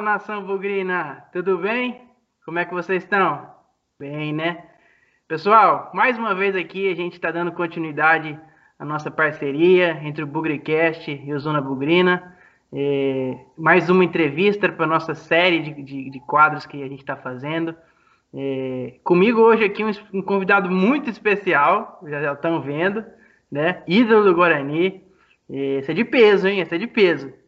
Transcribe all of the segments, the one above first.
Nação bugrina! Tudo bem? Como é que vocês estão? Bem, né? Pessoal, mais uma vez aqui a gente está dando continuidade à nossa parceria entre o Bugricast e o Zona Bugrina. É, mais uma entrevista para a nossa série de, de, de, quadros que a gente está fazendo. É, comigo hoje aqui um, um, convidado muito especial, já, já estão vendo, né? Ídolo do Guarani. É, esse é de peso, hein? Esse é de peso.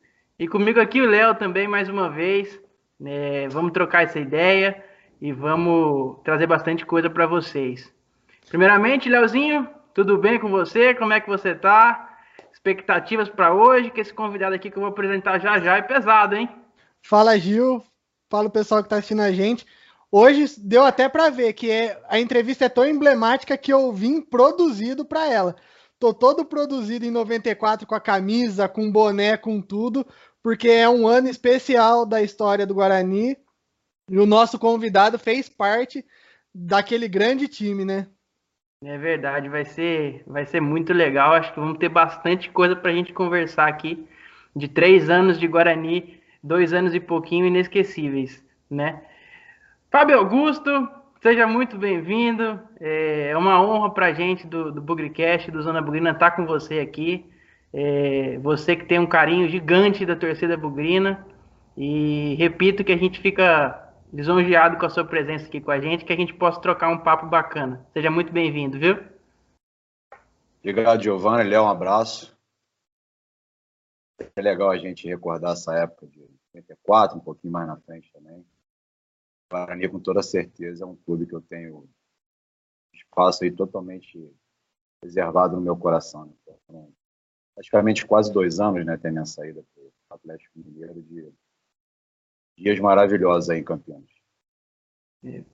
E comigo aqui o Léo também, mais uma vez. É, vamos trocar essa ideia e vamos trazer bastante coisa para vocês. Primeiramente, Léozinho, tudo bem com você? Como é que você tá? Expectativas para hoje? Que esse convidado aqui que eu vou apresentar já já é pesado, hein? Fala, Gil. Fala o pessoal que está assistindo a gente. Hoje deu até para ver que é, a entrevista é tão emblemática que eu vim produzido para ela. Tô todo produzido em 94 com a camisa, com boné, com tudo, porque é um ano especial da história do Guarani e o nosso convidado fez parte daquele grande time, né? É verdade, vai ser, vai ser muito legal. Acho que vamos ter bastante coisa para a gente conversar aqui. De três anos de Guarani, dois anos e pouquinho inesquecíveis, né? Fábio Augusto, seja muito bem-vindo. É uma honra para a gente do, do Bugricast, do Zona Bugrina, estar com você aqui. É, você que tem um carinho gigante da torcida bugrina. E repito que a gente fica lisonjeado com a sua presença aqui com a gente, que a gente possa trocar um papo bacana. Seja muito bem-vindo, viu? Obrigado, Giovanni. Léo, um abraço. É legal a gente recordar essa época de 84, um pouquinho mais na frente também. Guarani, com toda certeza, é um clube que eu tenho espaço aí totalmente reservado no meu coração. Né? Praticamente quase dois anos, né, tem minha saída para o Atlético Mineiro de dias maravilhosos aí em Campinas.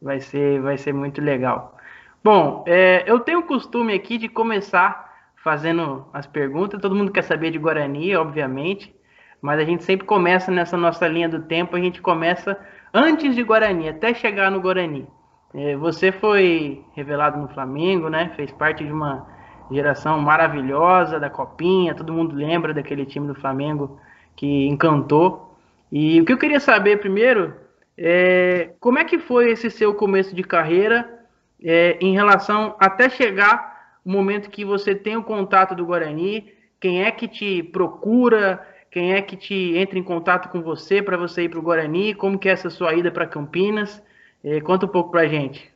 Vai ser, vai ser muito legal. Bom, é, eu tenho o costume aqui de começar fazendo as perguntas. Todo mundo quer saber de Guarani, obviamente, mas a gente sempre começa nessa nossa linha do tempo. A gente começa antes de Guarani, até chegar no Guarani. É, você foi revelado no Flamengo, né? Fez parte de uma geração maravilhosa da Copinha. Todo mundo lembra daquele time do Flamengo que encantou e o que eu queria saber primeiro é como é que foi esse seu começo de carreira é, em relação até chegar o momento que você tem o contato do Guarani, quem é que te procura, quem é que te entra em contato com você para você ir para o Guarani, como que é essa sua ida para Campinas? É, conta um pouco para a gente.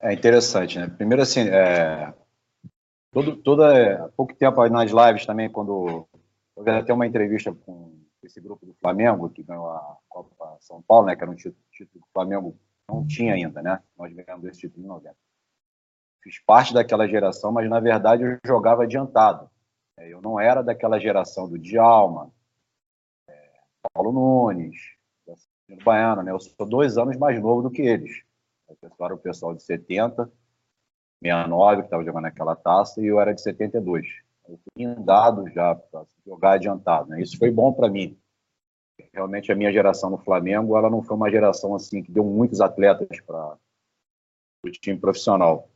É interessante, né? Primeiro assim, é, todo, toda, há pouco tempo nas lives também, quando eu até uma entrevista com esse grupo do Flamengo, que ganhou a Copa São Paulo, né, que era um título, título que o Flamengo não tinha ainda, né? Nós ganhamos esse título em 90. Fiz parte daquela geração, mas na verdade eu jogava adiantado. É, eu não era daquela geração do Djalma, é, Paulo Nunes, do Baiano, né? Eu sou dois anos mais novo do que eles. O pessoal de 70, 69, que estava jogando aquela taça, e eu era de 72 eu fui indado já para jogar adiantado. Né? Isso foi bom para mim. Realmente a minha geração no Flamengo, ela não foi uma geração assim que deu muitos atletas para o time profissional.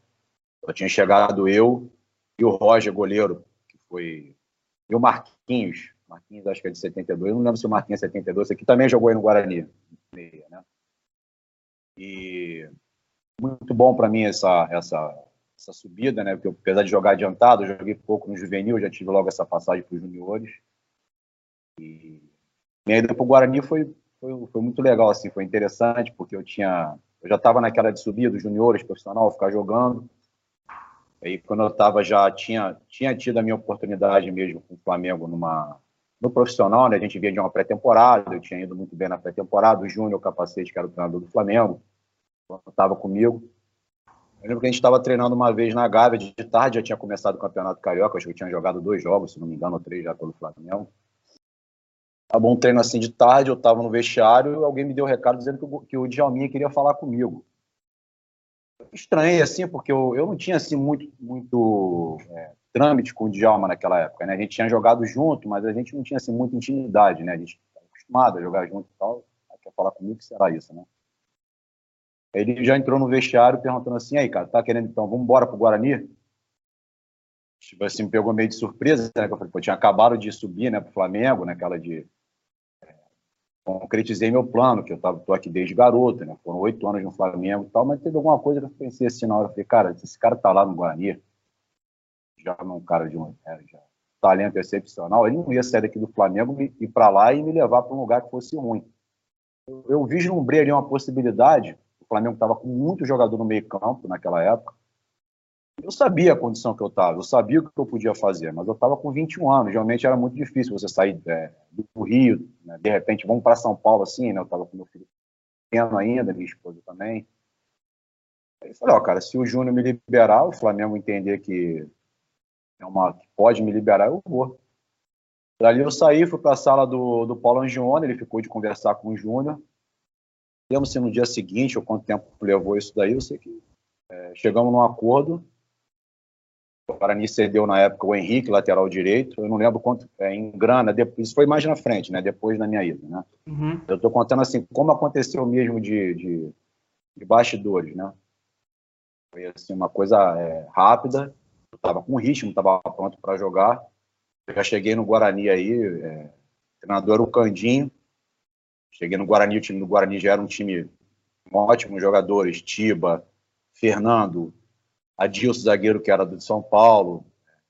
Eu tinha chegado eu e o Roger, goleiro, que foi. E o Marquinhos. Marquinhos, acho que é de 72. Eu não lembro se o Marquinhos é 72. Esse aqui também jogou aí no Guarani. Né? E muito bom para mim essa, essa essa subida, né? Porque eu, apesar de jogar adiantado, eu joguei pouco no juvenil, já tive logo essa passagem para os juniores. E minha ida para o Guarani foi, foi, foi, muito legal, assim, foi interessante, porque eu tinha. Eu já estava naquela de subida, dos juniores, profissional, ficar jogando. Aí quando eu estava já tinha tinha tido a minha oportunidade mesmo com o Flamengo numa no profissional, né? A gente vinha de uma pré-temporada, eu tinha ido muito bem na pré-temporada, o Júnior Capacete, que era o treinador do Flamengo, estava comigo. Eu lembro que a gente estava treinando uma vez na Gávea de tarde, já tinha começado o Campeonato Carioca, acho que eu tinha jogado dois jogos, se não me engano, ou três já pelo Flamengo. Acabou um treino assim de tarde, eu estava no vestiário, alguém me deu um recado dizendo que o, que o Djalminha queria falar comigo. Estranhei, assim, porque eu, eu não tinha, assim, muito, muito é, trâmite com o Djalma naquela época, né? A gente tinha jogado junto, mas a gente não tinha, assim, muita intimidade, né? A gente estava acostumado a jogar junto e tal. Quer falar comigo, que será isso, né? Ele já entrou no vestiário perguntando assim, aí, cara, tá querendo então, vamos embora pro Guarani? Tipo assim, me pegou meio de surpresa, né? Que eu falei, pô, tinha acabado de subir, né, pro Flamengo, naquela né, de concretizei meu plano, que eu tava, tô aqui desde garoto, né? Foram oito anos no Flamengo e tal, mas teve alguma coisa que eu pensei assim na hora, eu falei, cara, esse cara tá lá no Guarani, já é um cara de um é, já, talento excepcional, ele não ia sair daqui do Flamengo e ir para lá e me levar para um lugar que fosse ruim. Eu, eu vislumbrei ali uma possibilidade, Flamengo estava com muito jogador no meio campo naquela época, eu sabia a condição que eu estava, eu sabia o que eu podia fazer, mas eu estava com 21 anos, realmente era muito difícil você sair é, do Rio, né, de repente vamos para São Paulo assim, né, eu estava com meu filho pequeno ainda, minha esposa também. Aí eu falei, ó, cara, se o Júnior me liberar, o Flamengo entender que é uma que pode me liberar, eu vou. Dali eu saí, fui para a sala do, do Paulo Angione, ele ficou de conversar com o Júnior. Lembro se no dia seguinte, ou quanto tempo levou isso daí, eu sei que é, chegamos num acordo o Guarani cedeu na época o Henrique, lateral direito. Eu não lembro quanto é, em grana. Depois, isso foi mais na frente, né? Depois da minha ida, né? Uhum. Eu estou contando assim como aconteceu mesmo de, de, de bastidores, né? Foi assim uma coisa é, rápida. Eu estava com ritmo, estava pronto para jogar. Eu já cheguei no Guarani aí. É, o treinador era o Candinho. Cheguei no Guarani, o time do Guarani já era um time com ótimos jogadores, Tiba, Fernando, Adilson, zagueiro que era do São Paulo,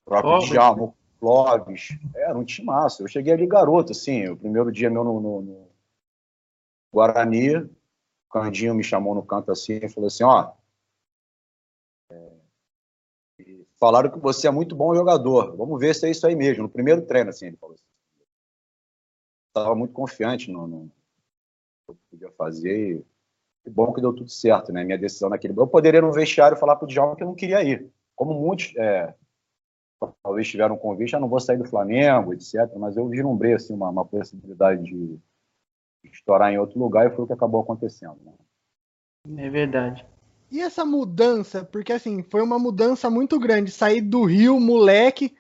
próprio oh, Djalma, Clóvis, era um time massa. Eu cheguei ali garoto, assim, o primeiro dia meu no, no, no Guarani, o Candinho me chamou no canto assim e falou assim, ó, é, falaram que você é muito bom jogador, vamos ver se é isso aí mesmo, no primeiro treino, assim, ele falou assim. Estava muito confiante no, no eu podia fazer e que bom que deu tudo certo, né? Minha decisão naquele. Eu poderia no vestiário falar para o Djalma que eu não queria ir. Como muitos é, talvez tiveram um convite, ah, não vou sair do Flamengo, etc. Mas eu vislumbrei assim, uma, uma possibilidade de estourar em outro lugar e foi o que acabou acontecendo. Né? É verdade. E essa mudança, porque assim, foi uma mudança muito grande, sair do Rio, moleque,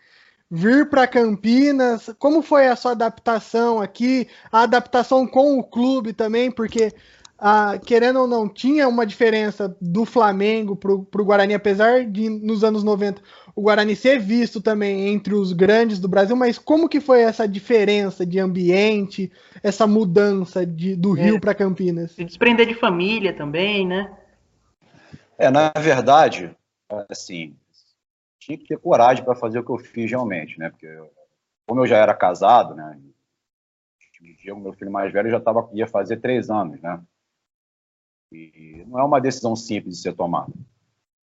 vir para Campinas, como foi a sua adaptação aqui, a adaptação com o clube também, porque ah, querendo ou não, tinha uma diferença do Flamengo para o Guarani, apesar de nos anos 90 o Guarani ser visto também entre os grandes do Brasil, mas como que foi essa diferença de ambiente, essa mudança de, do é, Rio para Campinas? Se desprender de família também, né? É, na verdade, assim, tinha que ter coragem para fazer o que eu fiz realmente, né? Porque como eu já era casado, né? O meu filho mais velho já tava, ia fazer três anos, né? E não é uma decisão simples de ser tomada.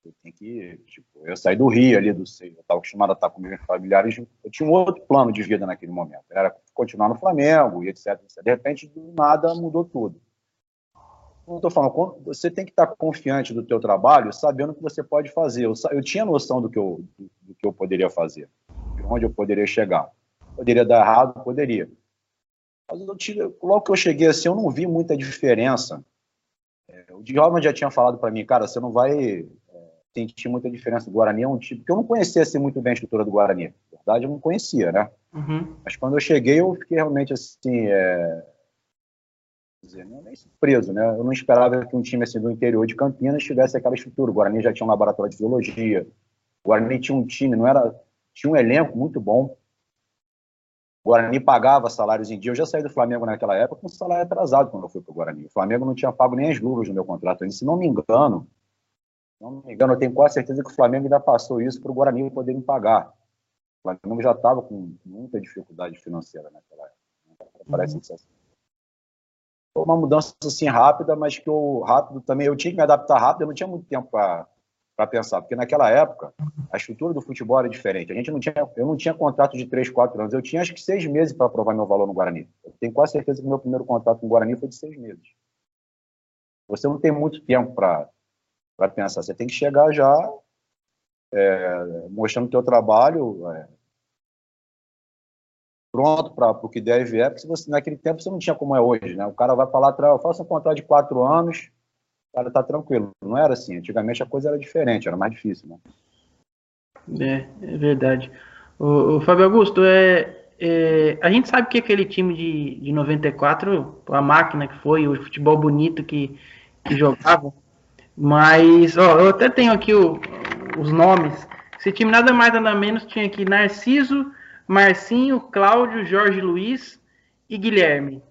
Eu tenho que, tipo, eu saí do Rio ali, do eu estava acostumado a estar com meus familiares, eu tinha um outro plano de vida naquele momento. Era continuar no Flamengo e etc, etc. De repente, do nada, mudou tudo. Como eu estou falando, você tem que estar confiante do teu trabalho, sabendo o que você pode fazer. Eu, eu tinha noção do que eu, do, do que eu poderia fazer, de onde eu poderia chegar. Poderia dar errado? Poderia. Mas eu tive, logo que eu cheguei assim, eu não vi muita diferença o Djalma já tinha falado para mim, cara, você não vai é, sentir muita diferença do Guarani, é um tipo, porque eu não conhecia assim, muito bem a estrutura do Guarani, na verdade eu não conhecia, né? Uhum. Mas quando eu cheguei, eu fiquei realmente assim, é... dizer, não, nem surpreso, né? Eu não esperava que um time assim do interior de Campinas tivesse aquela estrutura. O Guarani já tinha um laboratório de biologia, o Guarani tinha um time, não era, tinha um elenco muito bom, o Guarani pagava salários em dia. Eu já saí do Flamengo naquela época com salário atrasado quando eu fui para o Guarani. O Flamengo não tinha pago nem as luvas no meu contrato. Se não me engano, não me engano, eu tenho quase certeza que o Flamengo ainda passou isso para o Guarani poder me pagar. O Flamengo já estava com muita dificuldade financeira naquela época. Parece uhum. assim. Foi uma mudança assim rápida, mas que eu rápido também eu tinha que me adaptar rápido. Eu não tinha muito tempo para pensar, porque naquela época a estrutura do futebol era diferente. A gente não tinha, eu não tinha contrato de 3, 4 anos, eu tinha acho que seis meses para provar meu valor no Guarani. Eu tenho quase certeza que meu primeiro contrato com o Guarani foi de seis meses. Você não tem muito tempo para pensar, você tem que chegar já é, mostrando o teu trabalho é, pronto para o que deve é, porque você, naquele tempo você não tinha como é hoje, né? O cara vai falar, eu faço um contrato de quatro anos, cara tá tranquilo. Não era assim. Antigamente a coisa era diferente, era mais difícil, né? É, é verdade. O, o Fábio Augusto, é, é, a gente sabe que aquele time de, de 94, a máquina que foi, o futebol bonito que, que jogava, mas ó, eu até tenho aqui o, os nomes. Esse time nada mais nada menos tinha aqui Narciso, Marcinho, Cláudio, Jorge Luiz e Guilherme.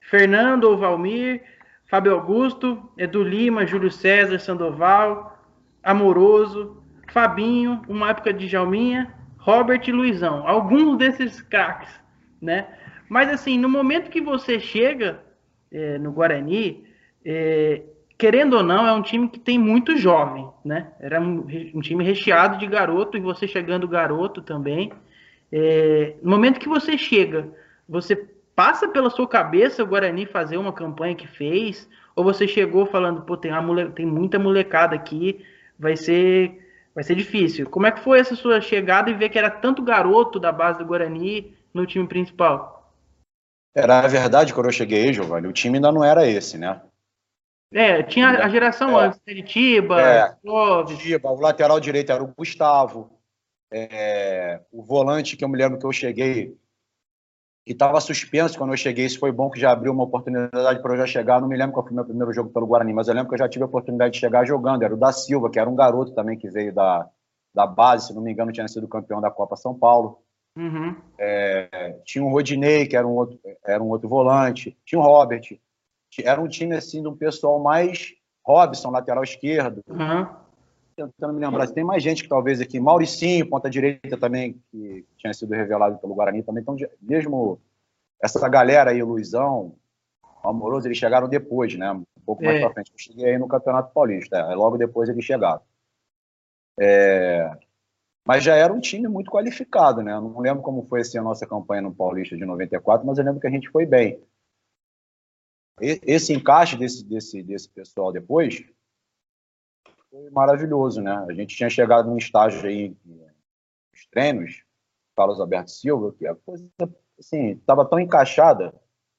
Fernando Valmir, Fábio Augusto, Edu Lima, Júlio César, Sandoval, Amoroso, Fabinho, uma época de Jalminha, Robert e Luizão. Alguns desses craques, né? Mas assim, no momento que você chega é, no Guarani, é, querendo ou não, é um time que tem muito jovem, né? Era um, um time recheado de garoto e você chegando garoto também. É, no momento que você chega, você passa pela sua cabeça o Guarani fazer uma campanha que fez, ou você chegou falando, pô, tem, mole... tem muita molecada aqui, vai ser vai ser difícil. Como é que foi essa sua chegada e ver que era tanto garoto da base do Guarani no time principal? Era a verdade, quando eu cheguei, Giovanni, o time ainda não era esse, né? É, tinha a geração é. antes, né, Tiba, é, Tiba, o lateral direito era o Gustavo, é, o volante que eu me lembro que eu cheguei, que estava suspenso quando eu cheguei, isso foi bom que já abriu uma oportunidade para eu já chegar, não me lembro qual foi o meu primeiro jogo pelo Guarani, mas eu lembro que eu já tive a oportunidade de chegar jogando, era o da Silva, que era um garoto também que veio da, da base, se não me engano tinha sido campeão da Copa São Paulo. Uhum. É, tinha o Rodinei, que era um, outro, era um outro volante, tinha o Robert, era um time assim de um pessoal mais Robson, lateral esquerdo. Uhum. Tentando me lembrar, tem mais gente que talvez aqui, Mauricinho, ponta direita também, que tinha sido revelado pelo Guarani também. Então, mesmo essa galera aí, o Luizão, o Amoroso, eles chegaram depois, né? Um pouco mais é. pra frente. Eu cheguei aí no Campeonato Paulista, é, logo depois eles chegaram. É, mas já era um time muito qualificado, né? Eu não lembro como foi assim, a nossa campanha no Paulista de 94, mas eu lembro que a gente foi bem esse encaixe desse, desse, desse pessoal depois foi maravilhoso, né? A gente tinha chegado num estágio aí nos treinos, Carlos Alberto Silva, que a coisa assim estava tão encaixada,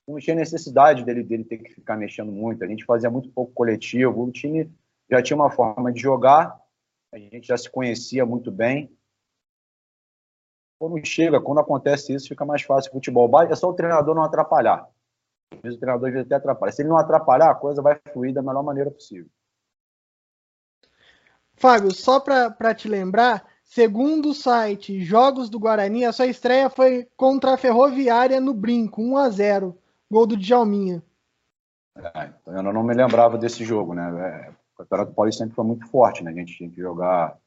não tinha necessidade dele dele ter que ficar mexendo muito. A gente fazia muito pouco coletivo, o time já tinha uma forma de jogar, a gente já se conhecia muito bem. Quando chega, quando acontece isso, fica mais fácil o futebol. É só o treinador não atrapalhar. Mas o treinador já até atrapalha. Se ele não atrapalhar, a coisa vai fluir da melhor maneira possível. Fábio, só para te lembrar, segundo o site Jogos do Guarani, a sua estreia foi contra a Ferroviária no Brinco, 1 a 0 gol do Djalminha. É, então eu não me lembrava desse jogo, né? É, o Campeonato Paulista sempre foi muito forte, né? A gente tinha que jogar.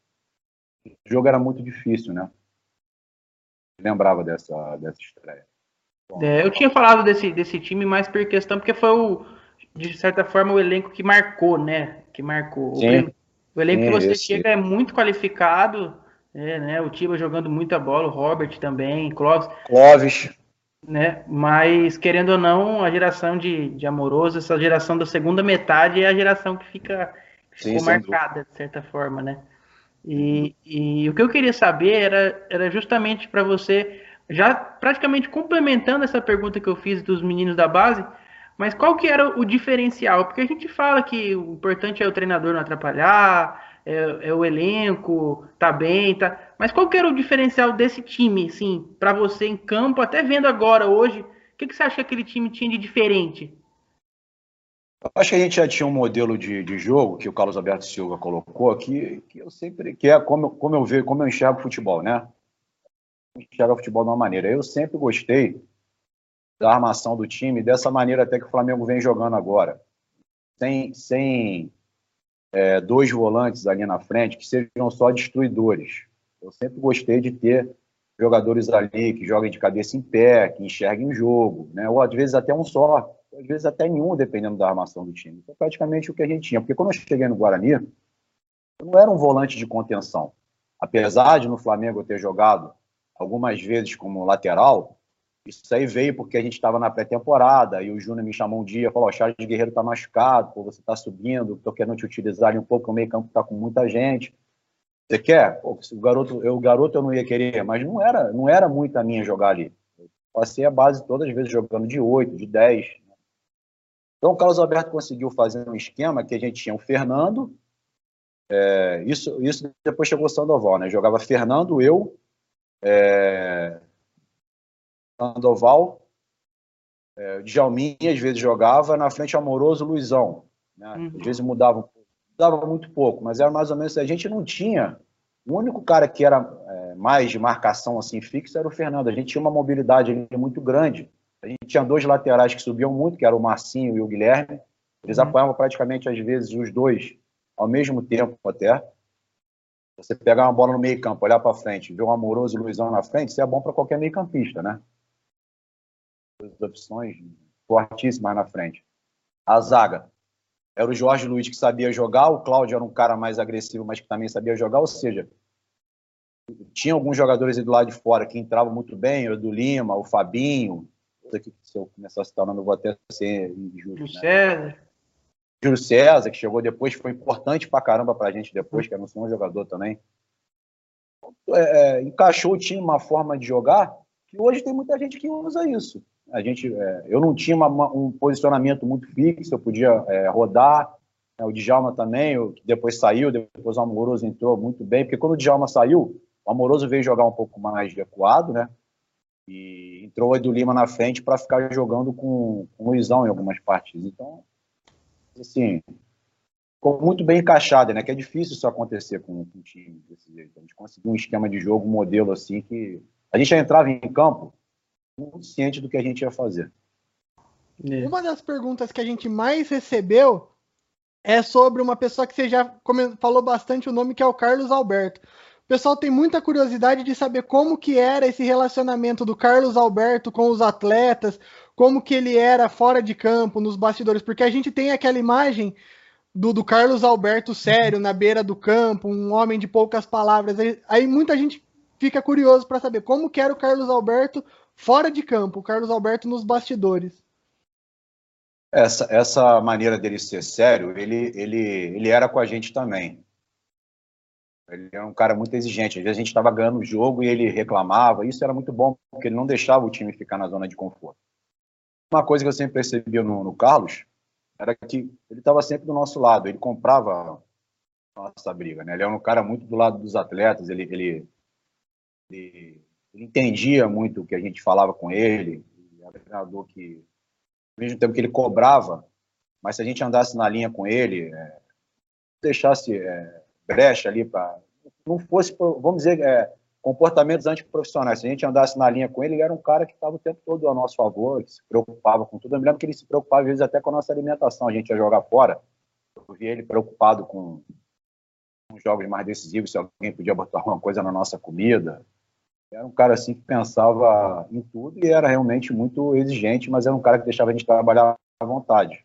O jogo era muito difícil, né? Eu lembrava dessa, dessa estreia. É, eu tinha falado desse, desse time mais por questão, porque foi o, de certa forma, o elenco que marcou, né? Que marcou. Sim. O, elenco Sim, que você chega é muito qualificado, é, né? O Tiba jogando muita bola, o Robert também, Clóvis. Clóvis. Né? Mas, querendo ou não, a geração de, de Amoroso, essa geração da segunda metade é a geração que fica ficou Sim, marcada, de certa forma, né? E, e o que eu queria saber era, era justamente para você já praticamente complementando essa pergunta que eu fiz dos meninos da base, mas qual que era o diferencial? Porque a gente fala que o importante é o treinador não atrapalhar, é, é o elenco, tá bem, tá. Mas qual que era o diferencial desse time, assim, para você em campo, até vendo agora hoje, o que, que você acha que aquele time tinha de diferente? Acho que a gente já tinha um modelo de, de jogo que o Carlos Alberto Silva colocou aqui, que eu sempre, que é como, como eu vejo, como eu enxergo futebol, né? enxerga o futebol de uma maneira. Eu sempre gostei da armação do time dessa maneira até que o Flamengo vem jogando agora. Sem, sem é, dois volantes ali na frente que sejam só destruidores. Eu sempre gostei de ter jogadores ali que joguem de cabeça em pé, que enxerguem o jogo, né? ou às vezes até um só, às vezes até nenhum, dependendo da armação do time. Então, praticamente o que a gente tinha. Porque quando eu cheguei no Guarani, eu não era um volante de contenção. Apesar de no Flamengo eu ter jogado algumas vezes como lateral, isso aí veio porque a gente estava na pré-temporada e o Júnior me chamou um dia e falou: o Charles Guerreiro está machucado, pô, você está subindo, estou querendo te utilizar um pouco, o meio-campo está com muita gente. Você quer? Pô, o garoto, eu, o garoto eu não ia querer, mas não era, não era muito a minha jogar ali. Eu passei a base todas as vezes jogando de 8, de 10. Então o Carlos Alberto conseguiu fazer um esquema que a gente tinha o Fernando, é, isso, isso depois chegou o Sandoval, né? Jogava Fernando, eu, é, Sandoval, é, Djalminha às vezes jogava, na frente Amoroso, Luizão. Né? Uhum. Às vezes mudava, mudava muito pouco, mas era mais ou menos, a gente não tinha, o único cara que era é, mais de marcação assim fixa era o Fernando, a gente tinha uma mobilidade ali muito grande, A gente tinha dois laterais que subiam muito, que eram o Marcinho e o Guilherme. Eles uhum. apoiavam praticamente, às vezes, os dois ao mesmo tempo até. Você pegar uma bola no meio campo, olhar para frente, ver o Amoroso e o Luizão na frente, isso é bom para qualquer meio campista, né? Opções fortíssimas na frente. A zaga. Era o Jorge Luiz que sabia jogar, o Cláudio era um cara mais agressivo, mas que também sabia jogar, ou seja, tinha alguns jogadores do lado de fora que entravam muito bem, o Edu Lima, o Fabinho, aqui, se eu começar a citar o nome, eu vou até ser injusto. Né? César. Júlio César, que chegou depois, foi importante pra caramba pra gente depois, que era um jogador também. É, é, encaixou o time uma forma de jogar que hoje tem muita gente que usa isso. A gente, é, eu não tinha uma, um posicionamento muito fixo, eu podia é, rodar. É, o Djalma também, o, depois saiu, depois o Amoroso entrou muito bem, porque quando o Djalma saiu, o Amoroso veio jogar um pouco mais recuado, né? E entrou o Edu Lima na frente para ficar jogando com, com o Luizão em algumas partidas. Então, assim, ficou muito bem encaixado, né? Que é difícil isso acontecer com, um time desse jeito. A gente conseguiu um esquema de jogo, um modelo assim que a gente já entrava em campo muito ciente do que a gente ia fazer. É. Uma das perguntas que a gente mais recebeu é sobre uma pessoa que você já falou bastante o nome, que é o Carlos Alberto. O pessoal tem muita curiosidade de saber como que era esse relacionamento do Carlos Alberto com os atletas, como que ele era fora de campo, nos bastidores, porque a gente tem aquela imagem do, do Carlos Alberto sério, na beira do campo, um homem de poucas palavras. Aí, aí muita gente fica curioso para saber como que era o Carlos Alberto fora de campo, o Carlos Alberto nos bastidores. Essa, essa maneira dele ser sério, ele, ele, ele era com a gente também. Ele era um cara muito exigente. Às vezes a gente estava ganhando o jogo e ele reclamava. Isso era muito bom, porque ele não deixava o time ficar na zona de conforto. Uma coisa que eu sempre percebia no, no Carlos era que ele estava sempre do nosso lado, ele comprava nossa briga, né? Ele era um cara muito do lado dos atletas, ele, ele, ele entendia muito o que a gente falava com ele, era um treinador que, ao mesmo tempo que ele cobrava, mas se a gente andasse na linha com ele, é, deixasse é, brecha ali para não fosse, vamos dizer, é, comportamentos antiprofissionais. Se a gente andasse na linha com ele, ele era um cara que estava o tempo todo ao nosso favor, que se preocupava com tudo. Eu me lembro que ele se preocupava, às vezes, até com a nossa alimentação. A gente ia jogar fora, eu via ele preocupado com os jogos mais decisivos, se alguém podia botar alguma coisa na nossa comida. Era um cara assim que pensava em tudo e era realmente muito exigente, mas era um cara que deixava a gente trabalhar à vontade.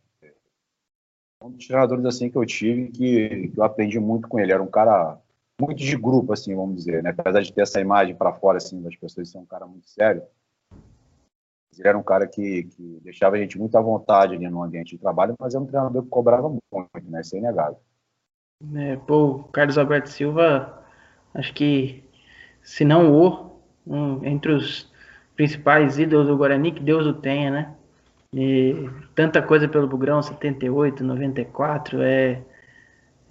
Um dos treinadores assim que eu tive que, que eu aprendi muito com ele. Era um cara muito de grupo, assim, vamos dizer, né? Apesar de ter essa imagem para fora, assim, das pessoas ser um cara muito sério, ele era um cara que, que deixava a gente muito à vontade ali no ambiente de trabalho, mas é um treinador que cobrava muito, né? Isso é inegável. É, pô, Carlos Alberto Silva, acho que, se não o, um, entre os principais ídolos do Guarani, que Deus o tenha, né? E tanta coisa pelo Bugrão, 78, 94, é,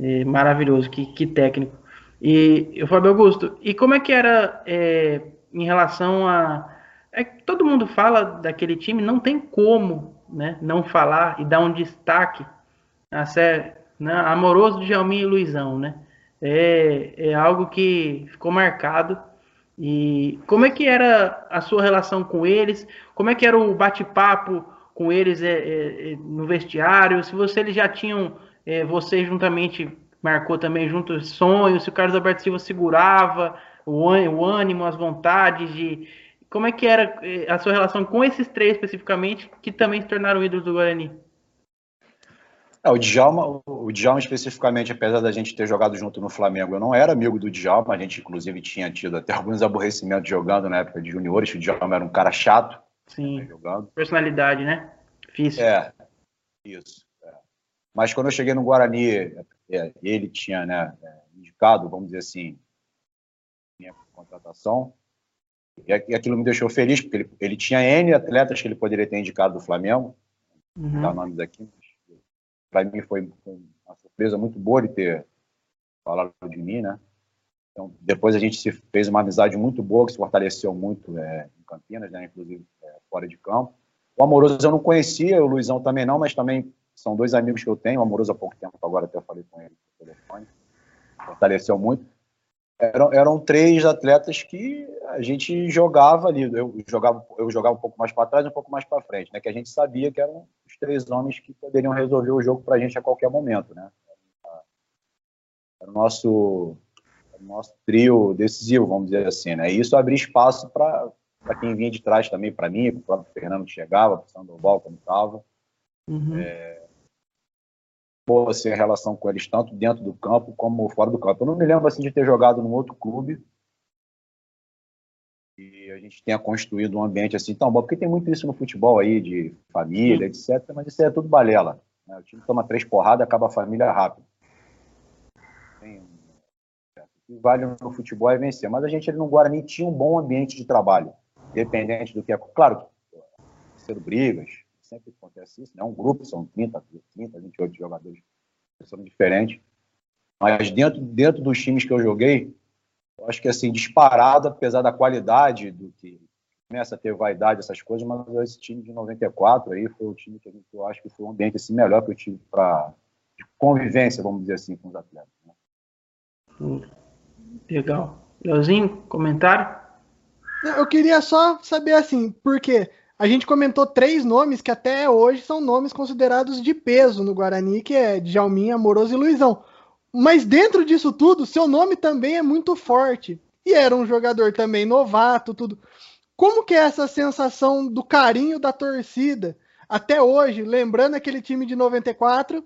é maravilhoso, que, que técnico. E o Fábio Augusto, e como é que era é, em relação a. É, todo mundo fala daquele time, não tem como né, não falar e dar um destaque a ser, né, amoroso de Jalminho e Luizão, né? É, é algo que ficou marcado. E como é que era a sua relação com eles? Como é que era o bate-papo com eles é, é, é no vestiário? Se você, eles já tinham, é, você juntamente marcou também junto os sonhos, se o Carlos Alberto Silva segurava o, o ânimo, as vontades de. Como é que era eh, a sua relação com esses três especificamente, que também se tornaram ídolos do Guarani? É, o Djalma, o Djalma especificamente, apesar da gente ter jogado junto no Flamengo, eu não era amigo do Djalma, a gente inclusive tinha tido até alguns aborrecimentos jogando na época de juniores, o Djalma era um cara chato. Sim, né, jogando. personalidade, né? Difícil. É, isso. É. Mas quando eu cheguei no Guarani, é, ele tinha né, é, indicado, vamos dizer assim, minha contratação. E aquilo me deixou feliz, porque ele, ele tinha N atletas que ele poderia ter indicado do Flamengo, uhum. dar nomes aqui. Para mim foi, uma surpresa muito boa de ter falado de mim, né? Então, depois a gente se fez uma amizade muito boa, que se fortaleceu muito é, em Campinas, né? inclusive é, fora de campo. O Amoroso eu não conhecia, o Luizão também não, mas também são dois amigos que eu tenho, amoroso há pouco tempo, agora até falei com ele no telefone, fortaleceu muito. Eram, eram três atletas que a gente jogava ali, eu jogava, eu jogava um pouco mais para trás, um pouco mais para frente, né? Que a gente sabia que eram três homens que poderiam resolver o jogo para a gente a qualquer momento, né? Era o nosso, o nosso trio decisivo, vamos dizer assim, né? E isso abria espaço para quem vinha de trás também, para mim, para o próprio Fernando que chegava, para o Sandoval como estava. Uhum. É, boa assim, a relação com eles, tanto dentro do campo como fora do campo. Eu não me lembro assim, de ter jogado num outro clube gente tenha construído um ambiente assim tão bom, porque tem muito isso no futebol aí, de família, etc., mas isso é tudo balela. Né? O time toma três porradas, acaba a família rápido. Tem... O que vale no futebol é vencer, mas a gente ali no Guarani tinha um bom ambiente de trabalho, independente do que é. Claro, ser brigas, sempre acontece isso, né? Um grupo, são 30, 30, 28 jogadores, são diferentes. Mas dentro, dentro dos times que eu joguei, eu acho que assim, disparado, apesar da qualidade do que começa a ter vaidade, essas coisas, mas esse time de 94 aí foi o time que eu acho que foi um ambiente assim, melhor que eu tive para convivência, vamos dizer assim, com os atletas. Né? Legal. Leozinho, comentário? Eu queria só saber assim, porque a gente comentou três nomes que até hoje são nomes considerados de peso no Guarani, que é Djalminha, Amoroso e Luizão. Mas dentro disso tudo, seu nome também é muito forte. E era um jogador também novato, tudo. Como que é essa sensação do carinho da torcida até hoje, lembrando aquele time de 94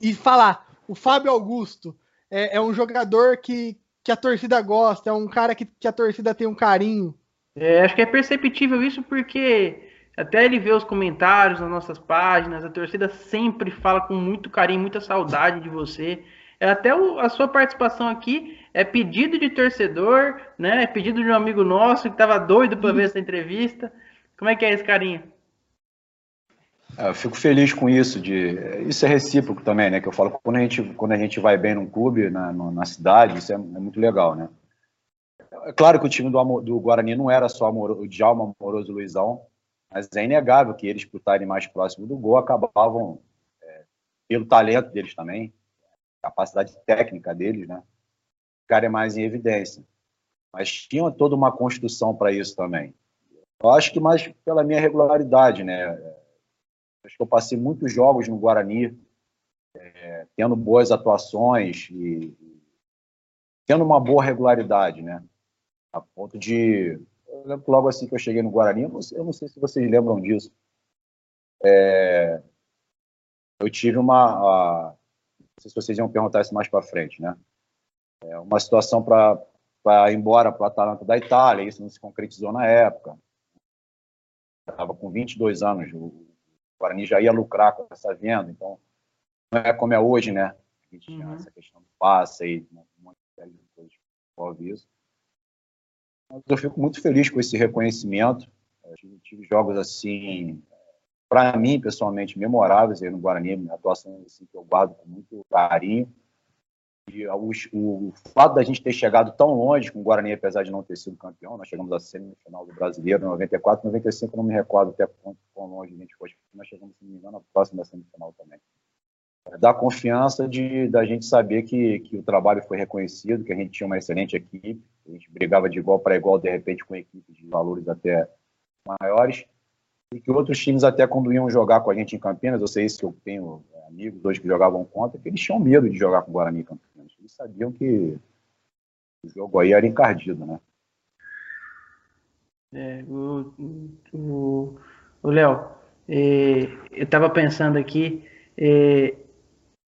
e falar, o Fábio Augusto é, é um jogador que, que a torcida gosta, é um cara que, que a torcida tem um carinho. É, acho que é perceptível isso porque até ele vê os comentários nas nossas páginas, a torcida sempre fala com muito carinho, muita saudade de você. É até o, a sua participação aqui é pedido de torcedor, né? É pedido de um amigo nosso que estava doido para ver essa entrevista. Como é que é esse carinho? É, eu fico feliz com isso. De, isso é recíproco também, né? Que eu falo quando a gente, quando a gente vai bem num clube, na, na cidade, isso é, é muito legal, né? É claro que o time do, do Guarani não era só amor, o Djalma Amoroso Luizão, mas é inegável que eles, por estarem mais próximos do gol, acabavam, é, pelo talento deles também, capacidade técnica deles, né, ficarem mais em evidência. Mas tinha toda uma construção para isso também. Eu acho que mais pela minha regularidade, né? Acho que eu passei muitos jogos no Guarani, é, tendo boas atuações e tendo uma boa regularidade, né? a ponto de. Eu lembro logo assim que eu cheguei no Guarani, eu não sei, eu não sei se vocês lembram disso. É, eu tive uma. A, sei se vocês iam perguntar isso mais para frente, né? É, uma situação para ir embora para o Atalanta da Itália, isso não se concretizou na época. Estava com 22 anos, o Guarani já ia lucrar com essa venda, então não é como é hoje, né? A gente tinha uhum. essa questão do passe e um monte de coisas que envolve isso. Eu fico muito feliz com esse reconhecimento. Eu tive jogos assim, para mim, pessoalmente, memoráveis aí no Guarani, atuação assim, que eu guardo com muito carinho. E o, o, fato da gente ter chegado tão longe com o Guarani, apesar de não ter sido campeão, nós chegamos à semifinal do Brasileiro em 94, 95, não me recordo até quanto quão longe a gente foi, nós chegamos, se não me engano, próximo da semifinal também dá confiança de da gente saber que, que o trabalho foi reconhecido, que a gente tinha uma excelente equipe, a gente brigava de igual para igual, de repente, com equipes de valores até maiores, e que outros times, até quando iam jogar com a gente em Campinas, eu sei isso que eu tenho é, amigos hoje que jogavam contra, que eles tinham medo de jogar com o Guarani em Campinas. Eles sabiam que o jogo aí era encardido, né? É, o Léo, é, eu estava pensando aqui, é,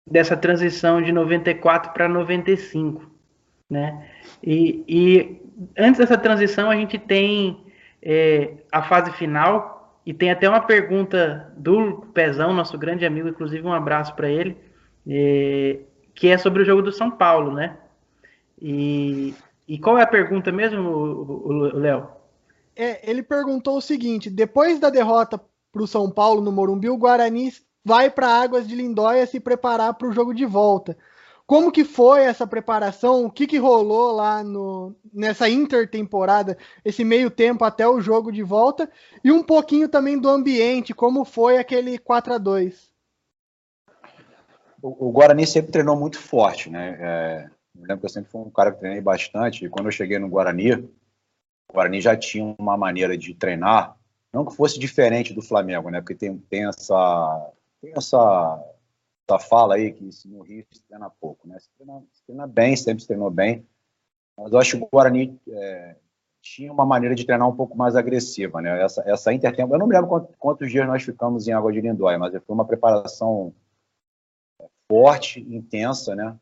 dessa transição de 94 para 95, né? E, e, antes dessa transição a gente tem a fase final e tem até uma pergunta do Pezão, nosso grande amigo, inclusive um abraço para ele, é, que é sobre o jogo do São Paulo, né? E, e qual é a pergunta mesmo, Léo? É, ele perguntou o seguinte: depois da derrota para o São Paulo no Morumbi, o Guarani vai para Águas de Lindóia se preparar para o jogo de volta. Como que foi essa preparação? O que, que rolou lá no, nessa intertemporada, esse meio tempo até o jogo de volta? E um pouquinho também do ambiente, como foi aquele 4 a 2 o, o Guarani sempre treinou muito forte, né? É, eu lembro que eu sempre fui um cara que treinei bastante. E quando eu cheguei no Guarani, o Guarani já tinha uma maneira de treinar, não que fosse diferente do Flamengo, né? Porque tem, tem essa tem essa, essa fala aí que no Rio se treina pouco, né? Se treina, se treina bem, sempre se treinou bem, mas eu acho que o Guarani é, tinha uma maneira de treinar um pouco mais agressiva, né? Essa, essa intertempo, eu não me lembro quantos, quantos dias nós ficamos em Água de Lindóia, mas foi uma preparação forte, intensa, né?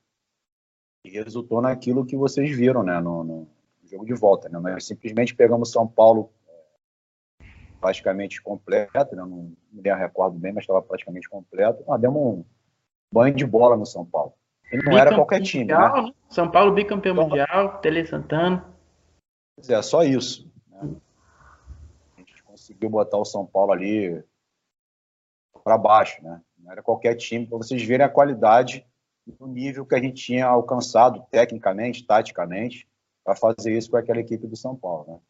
E resultou naquilo que vocês viram, né? No, no jogo de volta, né? Nós simplesmente pegamos São Paulo é, praticamente completo, né? Não me recordo bem, mas estava praticamente completo. Ah, demos um banho de bola no São Paulo. E não era qualquer time, né? mundial, né? São Paulo bicampeão então, mundial, Tele Santana. É, só isso. Né? A gente conseguiu botar o São Paulo ali para baixo, né? Não era qualquer time, para vocês verem a qualidade do nível que a gente tinha alcançado tecnicamente, taticamente, para fazer isso com aquela equipe do São Paulo, né?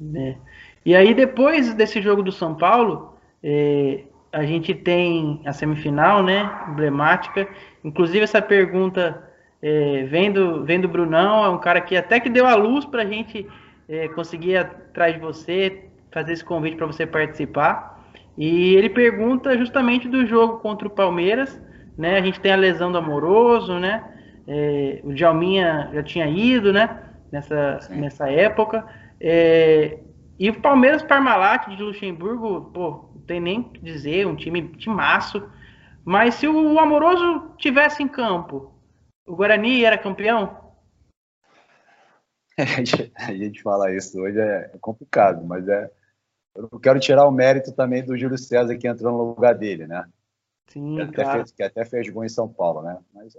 É. E aí, depois desse jogo do São Paulo, é, a gente tem a semifinal, né? Emblemática. Inclusive, essa pergunta é, vem, do, vem do Brunão, é um cara que até que deu a luz para a gente é, conseguir atrás de você, fazer esse convite para você participar. E ele pergunta justamente do jogo contra o Palmeiras, né? A gente tem a lesão do Amoroso, né? É, o Djalminha já tinha ido, né? Nessa, nessa época. É, e o Palmeiras Parmalat de Luxemburgo, pô, tem nem que dizer, um time timaço. Mas se o Amoroso tivesse em campo, o Guarani era campeão? a gente falar isso hoje é complicado, mas é. Eu não quero tirar o mérito também do Júlio César que entrou no lugar dele, né? Sim, que, até fez, que até fez gol em São Paulo, né? Mas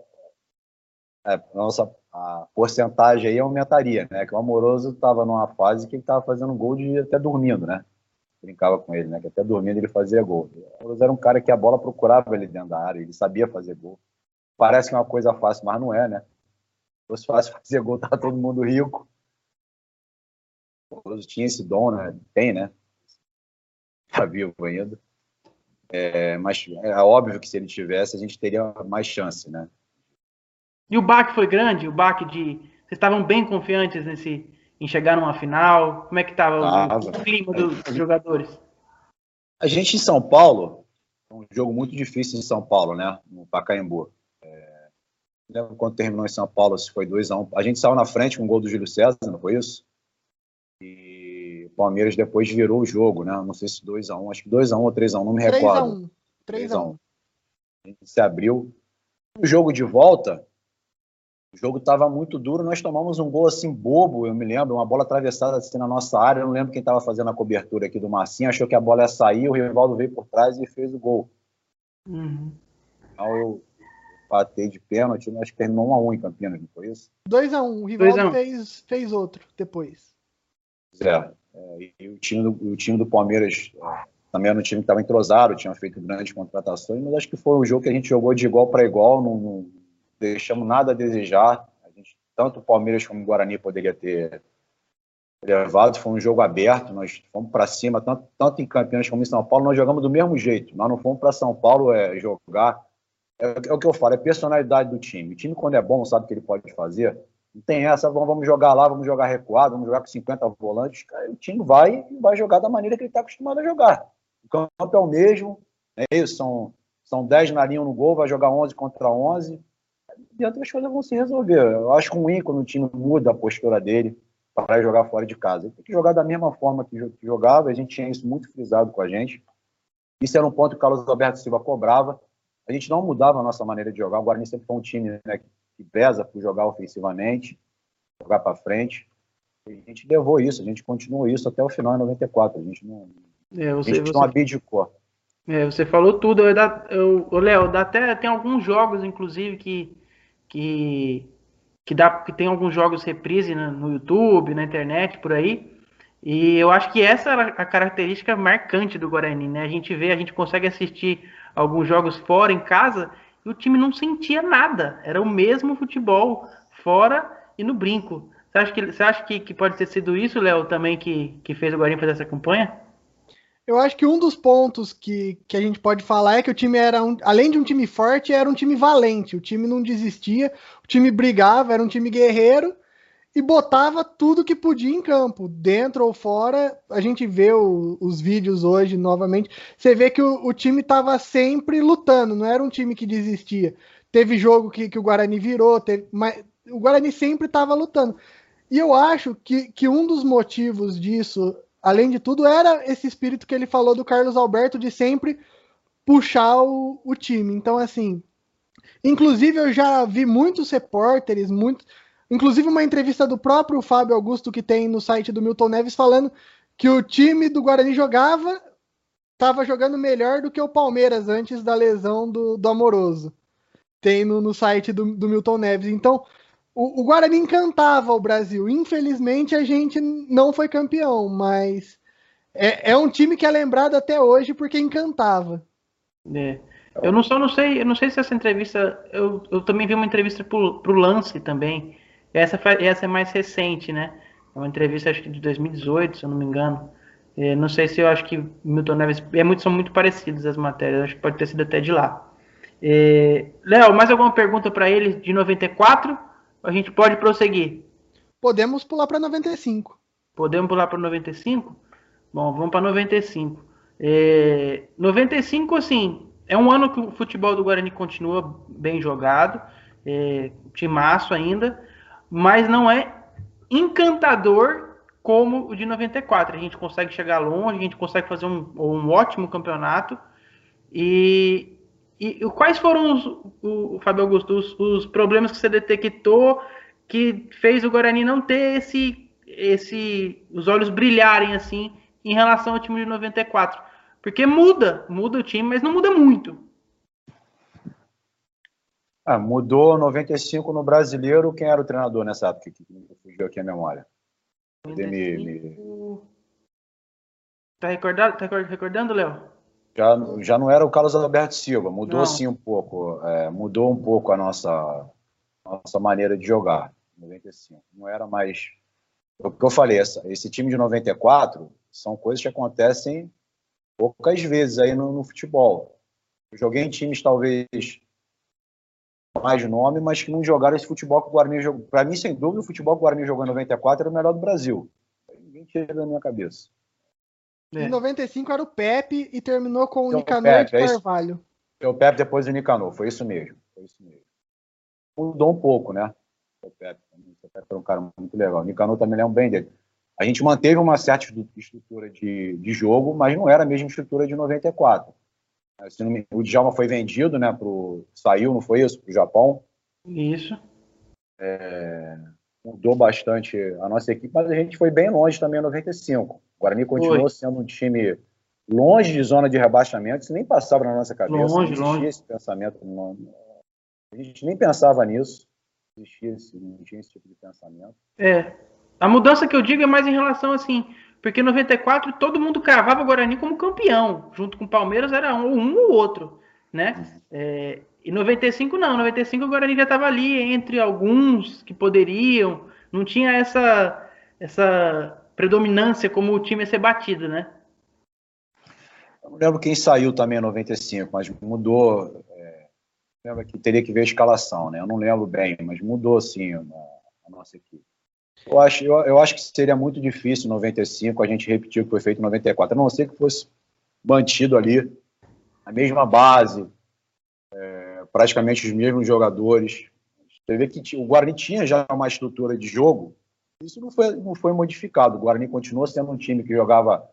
é, a nossa a porcentagem aí aumentaria, né? Que o Amoroso estava numa fase que ele estava fazendo gol de até dormindo, né? Brincava com ele, né? Que até dormindo ele fazia gol. O era um cara que a bola procurava ele dentro da área, ele sabia fazer gol parece que é uma coisa fácil, mas não é, né? Se fosse fácil fazer gol, tava todo mundo rico. O tinha esse dom, né? Tem, né? Tá vivo ainda. É, mas é óbvio que se ele tivesse, a gente teria mais chance, né? E o baque foi grande? O baque de. Vocês estavam bem confiantes nesse, em chegar numa final? Como é que estava o, o, clima dos jogadores? A gente em São Paulo, um jogo muito difícil em São Paulo, né? No Pacaembu lembro quando terminou em São Paulo, se foi 2x1. Um. A gente saiu na frente com o gol do Júlio César, não foi isso? E o Palmeiras depois virou o jogo, né? Não sei se 2x1, um, acho que 2x1 um ou 3x1, não me recordo. 3x1. A gente se abriu. O jogo de volta, o jogo estava muito duro, nós tomamos um gol assim bobo, eu me lembro, uma bola atravessada assim na nossa área, eu não lembro quem estava fazendo a cobertura aqui do Marcinho, achou que a bola ia sair, o Rivaldo veio por trás e fez o gol. Uhum. Então eu, bater de pênalti, acho que terminou 1 a 1 em Campinas, não foi isso? 2 a 1 O Rivaldo fez, fez outro depois. É, é e o time do, o time do Palmeiras é, também era um time que estava entrosado, tinha feito grandes contratações, mas acho que foi um jogo que a gente jogou de igual para igual, não, não, deixamos nada a desejar. A gente, tanto o Palmeiras como o Guarani poderia ter levado, foi um jogo aberto, nós fomos para cima, tanto, tanto em Campinas como em São Paulo, nós jogamos do mesmo jeito. Nós não fomos para São Paulo é, jogar é, é, o que eu falo, é personalidade do time. O time, quando é bom, sabe o que ele pode fazer. Não tem essa, vamos jogar lá, vamos jogar recuado, vamos jogar com 50 volantes. O time vai vai jogar da maneira que ele está acostumado a jogar. O campo é o mesmo, é isso, são, são 10 na linha no gol, vai jogar 11 contra 11. E outras coisas vão se resolver. Eu acho ruim quando o time muda a postura dele para jogar fora de casa. Ele tem que jogar da mesma forma que jogava, a gente tinha isso muito frisado com a gente. Isso era um ponto que o Carlos Alberto Silva cobrava a gente não mudava a nossa maneira de jogar. O Guarani sempre foi um time né, que pesa por jogar ofensivamente, jogar para frente. E a gente levou isso, a gente continuou isso até o final em 94. A gente não, é, você, a gente você, não abdicou. É, você falou tudo. Léo, até tem alguns jogos, inclusive, que, que, que, dá, que tem alguns jogos reprise no, no YouTube, na internet, por aí. E eu acho que essa é a característica marcante do Guarani, né? A gente vê, a gente consegue assistir alguns jogos fora, em casa, e o time não sentia nada. Era o mesmo futebol fora e no brinco. Você acha que, você acha que, que pode ter sido isso, Léo, também que, que fez o Guarani fazer essa campanha? Eu acho que um dos pontos que, que a gente pode falar é que o time era, um, além de um time forte, era um time valente. O time não desistia, o time brigava, era um time guerreiro. e botava tudo que podia em campo, dentro ou fora. A gente vê o, os vídeos hoje novamente. Você vê que o, o time estava sempre lutando, não era um time que desistia. Teve jogo que, que o Guarani virou, teve, mas o Guarani sempre estava lutando. E eu acho que, que um dos motivos disso, além de tudo, era esse espírito que ele falou do Carlos Alberto de sempre puxar o, o time. Então, assim, inclusive eu já vi muitos repórteres, muitos Inclusive, uma entrevista do próprio Fábio Augusto, que tem no site do Milton Neves, falando que o time do Guarani jogava, estava jogando melhor do que o Palmeiras antes da lesão do, do Amoroso. Tem no, no site do, do, Milton Neves. Então, o, o, Guarani encantava o Brasil. Infelizmente, a gente não foi campeão, mas é, é um time que é lembrado até hoje porque encantava. É. Eu não só não sei, eu não sei se essa entrevista. Eu, eu também vi uma entrevista pro, pro Lance também essa, essa é mais recente, né? É uma entrevista, acho que de 2018, se eu não me engano. É, não sei se eu acho que Milton Neves. É muito, são muito parecidas as matérias, acho que pode ter sido até de lá. É, Léo, mais alguma pergunta para ele de 94? A gente pode prosseguir. Podemos pular para 95. Podemos pular para 95? Bom, vamos para 95. É, 95, assim, é um ano que o futebol do Guarani continua bem jogado, é, timaço ainda, mas não é encantador como o de 94. A gente consegue chegar longe, a gente consegue fazer um, um ótimo campeonato. E, e, e quais foram os, o, o Fábio Augusto, os, os, problemas que você detectou que fez o Guarani não ter esse, esse, os olhos brilharem assim em relação ao time de 94? Porque muda, muda o time, mas não muda muito. Ah, mudou 95 no brasileiro. Quem era o treinador nessa época? Que fugiu aqui a memória. 95... Tá recordando, tá recordando, Léo? Já, já não era o Carlos Alberto Silva, mudou não. sim um pouco, é, mudou um pouco a nossa, nossa maneira de jogar. 95. Não era mais. O que eu falei, essa, esse time de 94 são coisas que acontecem poucas vezes aí no, no futebol. Eu joguei em times talvez mais nome, mas que não jogaram esse futebol que o Guarani jogou. Para mim, sem dúvida, o futebol que o Guarani jogou em 94 era o melhor do Brasil. Ninguém tira da minha cabeça. É. Em 95 era o Pepe e terminou com o então, Nicanor Pepe, de é Carvalho. É o Pepe depois do Nicanor, foi isso mesmo. Foi isso mesmo. Mudou um pouco, né? O Pepe, o Pepe era um cara muito legal. O Nicanor também lembra bem dele. A gente manteve uma certa estrutura de, de jogo, mas não era a mesma estrutura de 94 o Djalma foi vendido, né? Pro, saiu, não foi isso? Para o Japão. Isso. É, mudou bastante a nossa equipe, mas a gente foi bem longe também em 95. O Guarani continuou foi. sendo um time longe de zona de rebaixamento, isso nem passava na nossa cabeça. Longe, não longe. esse pensamento. Não, a gente nem pensava nisso. Existia esse, não tinha esse tipo de pensamento. É. A mudança que eu digo é mais em relação assim porque em 94 todo mundo cravava o Guarani como campeão, junto com o Palmeiras era um, um ou outro, né? É, e 95 não, 95 o Guarani já estava ali entre alguns que poderiam, não tinha essa essa predominância como o time ia ser batido, né? Eu não lembro quem saiu também em 95, mas mudou. É, lembro que teria que ver a escalação, né? Eu não lembro bem, mas mudou sim a, a nossa equipe. Eu acho, eu, eu acho que seria muito difícil em 95 a gente repetir o que foi feito em 94, a não ser que fosse mantido ali mesma base, é, praticamente os mesmos jogadores. Você vê que o Guarani tinha já uma estrutura de jogo, isso não foi, não foi modificado. O Guarani continuou sendo um time que jogava.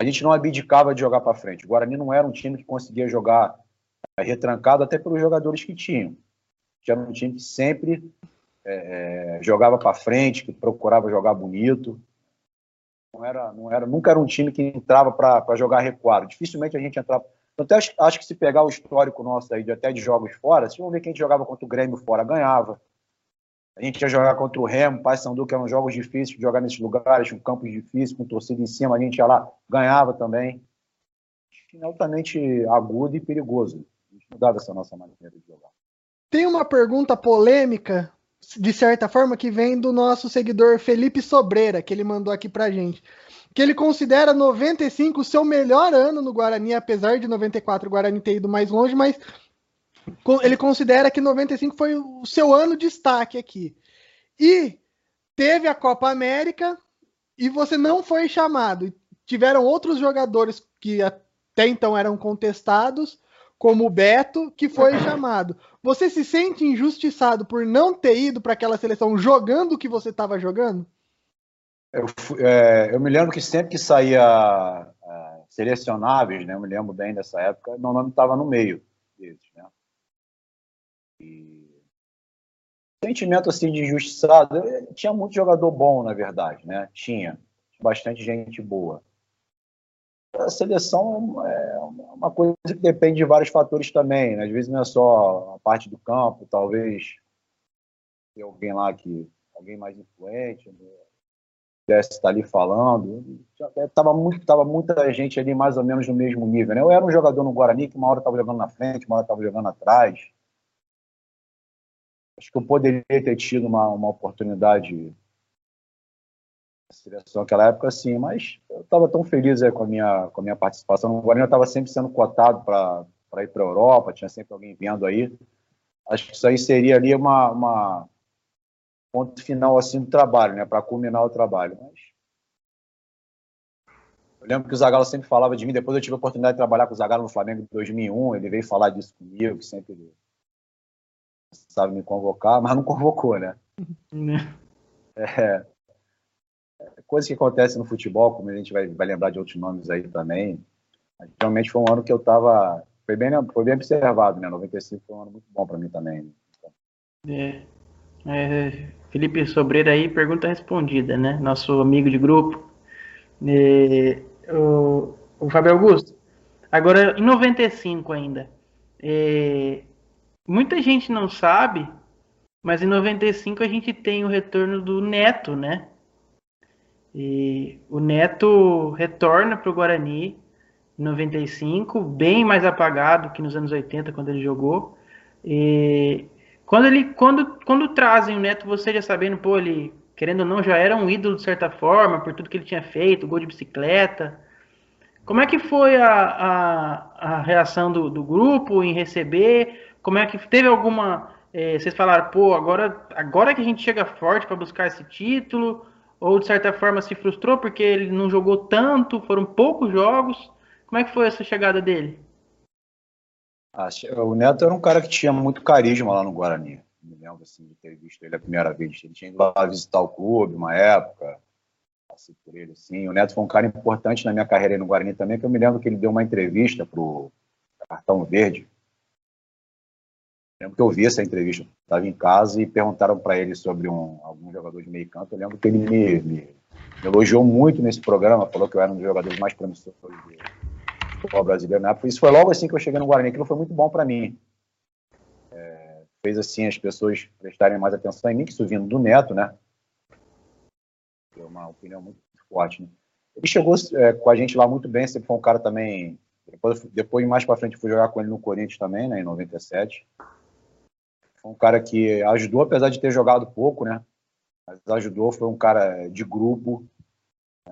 A gente não abdicava de jogar para frente. O Guarani não era um time que conseguia jogar é, retrancado, até pelos jogadores que tinham. Era um time que sempre é, é, jogava para frente, que procurava jogar bonito. Não era, não era, nunca era um time que entrava para jogar recuado. Dificilmente a gente entrava. Até acho, que se pegar o histórico nosso aí, de, até de jogos fora, vocês vão ver que a gente jogava contra o Grêmio fora, ganhava. A gente ia jogar contra o Remo, Paysandu, que eram jogos difíceis de jogar nesses lugares, com campos difíceis, com torcida em cima, a gente ia lá, ganhava também. Altamente agudo e perigoso. A gente mudava essa nossa maneira de jogar. Tem uma pergunta polêmica de certa forma, que vem do nosso seguidor Felipe Sobreira, que ele mandou aqui pra gente. Que ele considera 95 o seu melhor ano no Guarani, apesar de 94 o Guarani ter ido mais longe, mas ele considera que 95 foi o seu ano de destaque aqui. E teve a Copa América e você não foi chamado. Tiveram outros jogadores que até então eram contestados, como o Beto, que foi chamado. Você se sente injustiçado por não ter ido para aquela seleção jogando o que você estava jogando? Eu, é, eu, me lembro que sempre que saía é, selecionáveis, né, eu me lembro bem dessa época, meu nome estava no meio deles. Né? E sentimento assim de injustiçado, tinha muito jogador bom, na verdade, né? Tinha, bastante gente boa. A seleção é uma coisa que depende de vários fatores também, né? Às vezes não é só a parte do campo, talvez ter alguém lá que alguém mais influente, né? Pudesse estar ali falando. Tava muito, tava muita gente ali mais ou menos no mesmo nível, né? Eu era um jogador no Guarani que uma hora estava jogando na frente, uma hora estava jogando atrás acho que eu poderia ter tido uma, uma oportunidade na seleção naquela época, sim, mas eu estava tão feliz aí com a minha, com a minha participação. O Guarani estava sempre sendo cotado para ir para a Europa, tinha sempre alguém vendo aí. Acho que isso aí seria ali uma, uma ponto final assim do trabalho, né, para culminar o trabalho. Mas eu lembro que o Zagallo sempre falava de mim. Depois eu tive a oportunidade de trabalhar com o Zagallo no Flamengo em 2001. Ele veio falar disso comigo, que sempre sabe me convocar, mas não convocou, né? né? É, é, coisa que acontece no futebol, como a gente vai, vai lembrar de outros nomes aí também. Realmente foi um ano que eu estava. Foi bem, foi bem observado, né? 95 foi um ano muito bom para mim também. É, é, Felipe Sobreira aí, pergunta respondida, né? Nosso amigo de grupo. É, o, o Fábio Augusto. Agora, em 95 ainda. É, Muita gente não sabe, mas em 95 a gente tem o retorno do Neto, né? E o Neto retorna para o Guarani em 95, bem mais apagado que nos anos 80 quando ele jogou. E quando ele quando quando trazem o Neto, você já sabendo, pô, ele querendo ou não já era um ídolo de certa forma por tudo que ele tinha feito, gol de bicicleta. Como é que foi a, a, a reação do, do grupo em receber? Como é que teve alguma. É, vocês falaram, pô, agora, agora que a gente chega forte para buscar esse título, ou de certa forma se frustrou porque ele não jogou tanto, foram poucos jogos. Como é que foi essa chegada dele? O Neto era um cara que tinha muito carisma lá no Guarani. Me lembro assim, de ter visto ele a primeira vez. Ele tinha ido lá visitar o clube uma época. Passei por ele assim. O Neto foi um cara importante na minha carreira no Guarani também, que eu me lembro que ele deu uma entrevista pro Cartão Verde lembro que eu vi essa entrevista, estava em casa e perguntaram para ele sobre um, algum jogador de meio campo. Eu lembro que ele me, me, elogiou muito nesse programa, falou que eu era um dos jogadores mais promissores do futebol brasileiro na. Isso foi logo assim que eu cheguei no Guarani, aquilo foi muito bom para mim. É, fez assim as pessoas prestarem mais atenção em mim, que isso vindo do Neto, né? É uma opinião muito forte, né? Ele chegou é, com a gente lá muito bem, sempre foi um cara também. Depois, depois mais para frente, fui jogar com ele no Corinthians também, né, em 97. Foi um cara que ajudou, apesar de ter jogado pouco, né? Mas ajudou, foi um cara de grupo.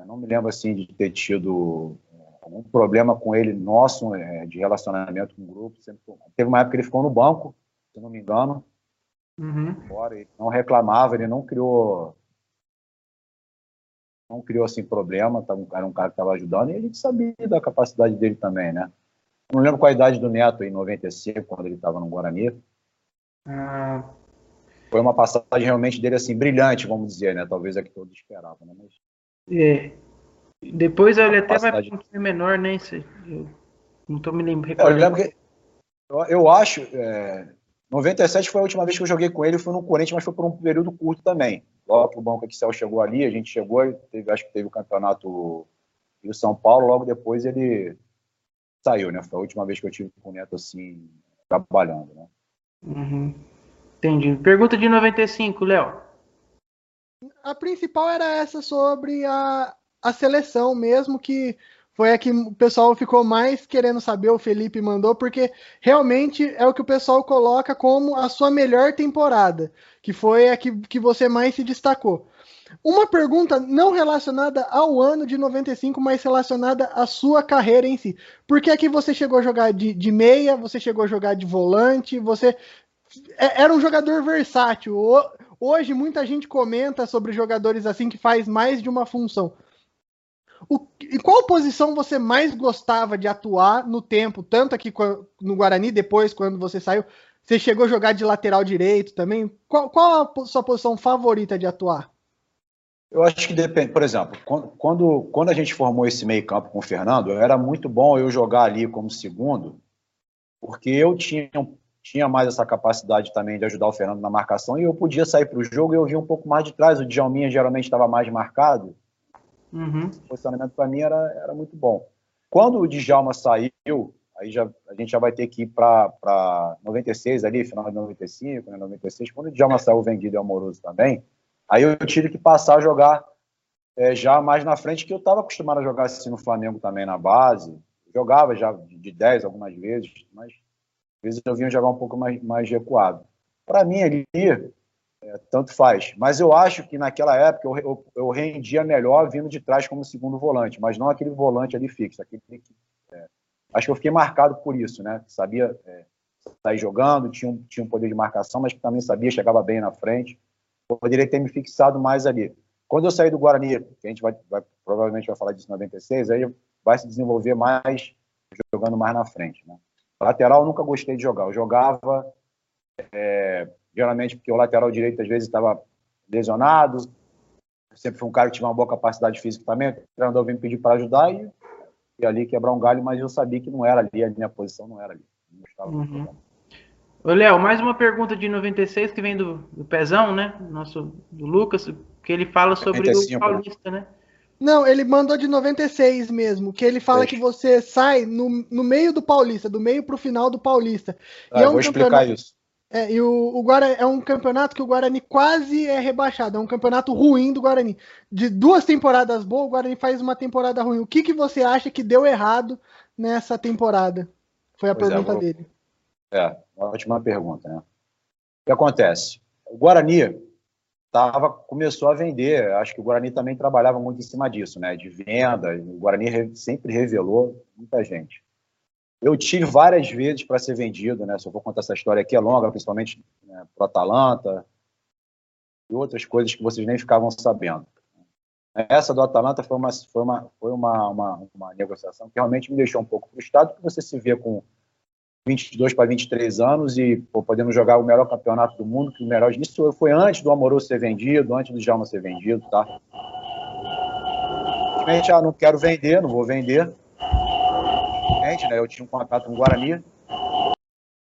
Não me lembro assim de ter tido algum problema com ele nosso é, de relacionamento com o grupo. Sempre, teve uma época que ele ficou no banco, se não me engano. Uhum. Fora, ele não reclamava, ele não criou não criou assim problema, era um cara que estava ajudando e a gente sabia da capacidade dele também, né? Não lembro qual a idade do Neto em 95, quando ele estava no Guarani. Ah. Foi uma passagem realmente dele assim, brilhante, vamos dizer, né? Talvez é que todos esperavam, né? Mas... É. Depois ele até vai para um time menor, né? Eu não estou me lembrando. É, eu lembro que. Eu, eu acho. É, 97 foi a última vez que eu joguei com ele, foi no Corinthians, mas foi por um período curto também. Logo que o Banco Excel chegou ali, a gente chegou, teve, acho que teve o campeonato Rio São Paulo, logo depois ele saiu, né? Foi a última vez que eu tive com o Neto assim, trabalhando, né? Uhum. Entendi. Pergunta de 95, Léo. A principal era essa sobre a, a seleção mesmo, que foi a que o pessoal ficou mais querendo saber, o Felipe mandou, porque realmente é o que o pessoal coloca como a sua melhor temporada, que foi a que, que você mais se destacou. Uma pergunta não relacionada ao ano de 95, mas relacionada à sua carreira em si. Por que é que você chegou a jogar de, de meia, você chegou a jogar de volante, você é, era um jogador versátil. Hoje muita gente comenta sobre jogadores assim que faz mais de uma função. O, em qual posição você mais gostava de atuar no tempo, tanto aqui no Guarani, depois quando você saiu? Você chegou a jogar de lateral direito também? Qual, qual a sua posição favorita de atuar? Eu acho que depende. Por exemplo, quando, quando a gente formou esse meio campo com o Fernando, era muito bom eu jogar ali como segundo, porque eu tinha, tinha mais essa capacidade também de ajudar o Fernando na marcação e eu podia sair para o jogo e eu via um pouco mais de trás. O Djalminha geralmente estava mais marcado. Uhum. O posicionamento para mim era, era muito bom. Quando o Djalma saiu, aí já, a gente já vai ter que ir para 96 ali, final de 95, né, 96. Quando o Djalma saiu vendido e amoroso também, aí eu tive que passar a jogar é, já mais na frente, que eu estava acostumado a jogar assim no Flamengo também na base. Jogava já de 10 algumas vezes, mas às vezes eu vinha jogar um pouco mais, mais recuado. Para mim ali, é, tanto faz. Mas eu acho que naquela época eu, eu, eu, rendia melhor vindo de trás como segundo volante, mas não aquele volante ali fixo. Aquele, é, acho que eu fiquei marcado por isso, né? Sabia é, sair jogando, tinha um, tinha um poder de marcação, mas também sabia, chegava bem na frente. Poderia ter me fixado mais ali. Quando eu saí do Guarani, que a gente vai, vai provavelmente vai falar disso em 96, aí vai se desenvolver mais jogando mais na frente, né? Lateral eu nunca gostei de jogar. Eu jogava é, geralmente porque o lateral direito às vezes estava lesionado. Sempre foi um cara que tinha uma boa capacidade física também. O treinador veio me pedir para ajudar e, e ali quebrar um galho, mas eu sabia que não era ali, a minha posição não era ali. Uhum. Ô, Léo, mais uma pergunta de 96 que vem do, do Pezão, né? Nosso, do Lucas, que ele fala sobre 95, o Paulista, né? Não, ele mandou de 96 mesmo, que ele fala Deixa. que você sai no, no meio do Paulista, do meio para o final do Paulista. Ah, e é um vou explicar isso. É, e o, o Guarani é um campeonato que o Guarani quase é rebaixado. É um campeonato ruim do Guarani. De duas temporadas boas, o Guarani faz uma temporada ruim. O que, que você acha que deu errado nessa temporada? Foi a pois é, pergunta é, vou... dele. É, ótima pergunta, né? O que acontece? O Guarani tava, começou a vender. Acho que o Guarani também trabalhava muito em cima disso, né? De venda. O Guarani sempre revelou muita gente. Eu tive várias vezes para ser vendido, né? Se eu vou contar essa história aqui, é longa, principalmente né, para Atalanta e outras coisas que vocês nem ficavam sabendo. Essa do Atalanta foi uma, foi uma, foi uma, uma, uma negociação que realmente me deixou um pouco frustrado, porque você se vê com 22 para 23 anos e pô, podendo jogar o melhor campeonato do mundo, que o melhor isso foi antes do Amoroso ser vendido, antes do Jalma ser vendido, tá? Ah, não quero vender, não vou vender né? Eu tinha um contrato com o Guarani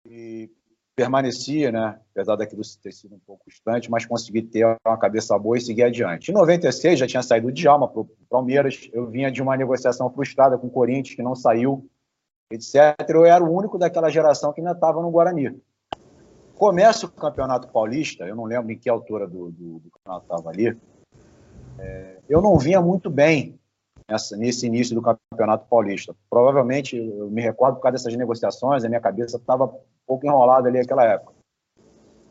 e permanecia, né? Apesar daquilo ter sido um pouco distante, mas consegui ter uma cabeça boa e seguir adiante. Em 96 já tinha saído de Djalma para o Palmeiras. Eu vinha de uma negociação frustrada com o Corinthians que não saiu, etc. Eu era o único daquela geração que ainda estava no Guarani. Começa o Campeonato Paulista, eu não lembro em que altura do, do, do campeonato estava ali. É, eu não vinha muito bem nessa, nesse início do Campeonato Paulista. Provavelmente, eu me recordo por causa dessas negociações, a minha cabeça estava um pouco enrolada ali naquela época.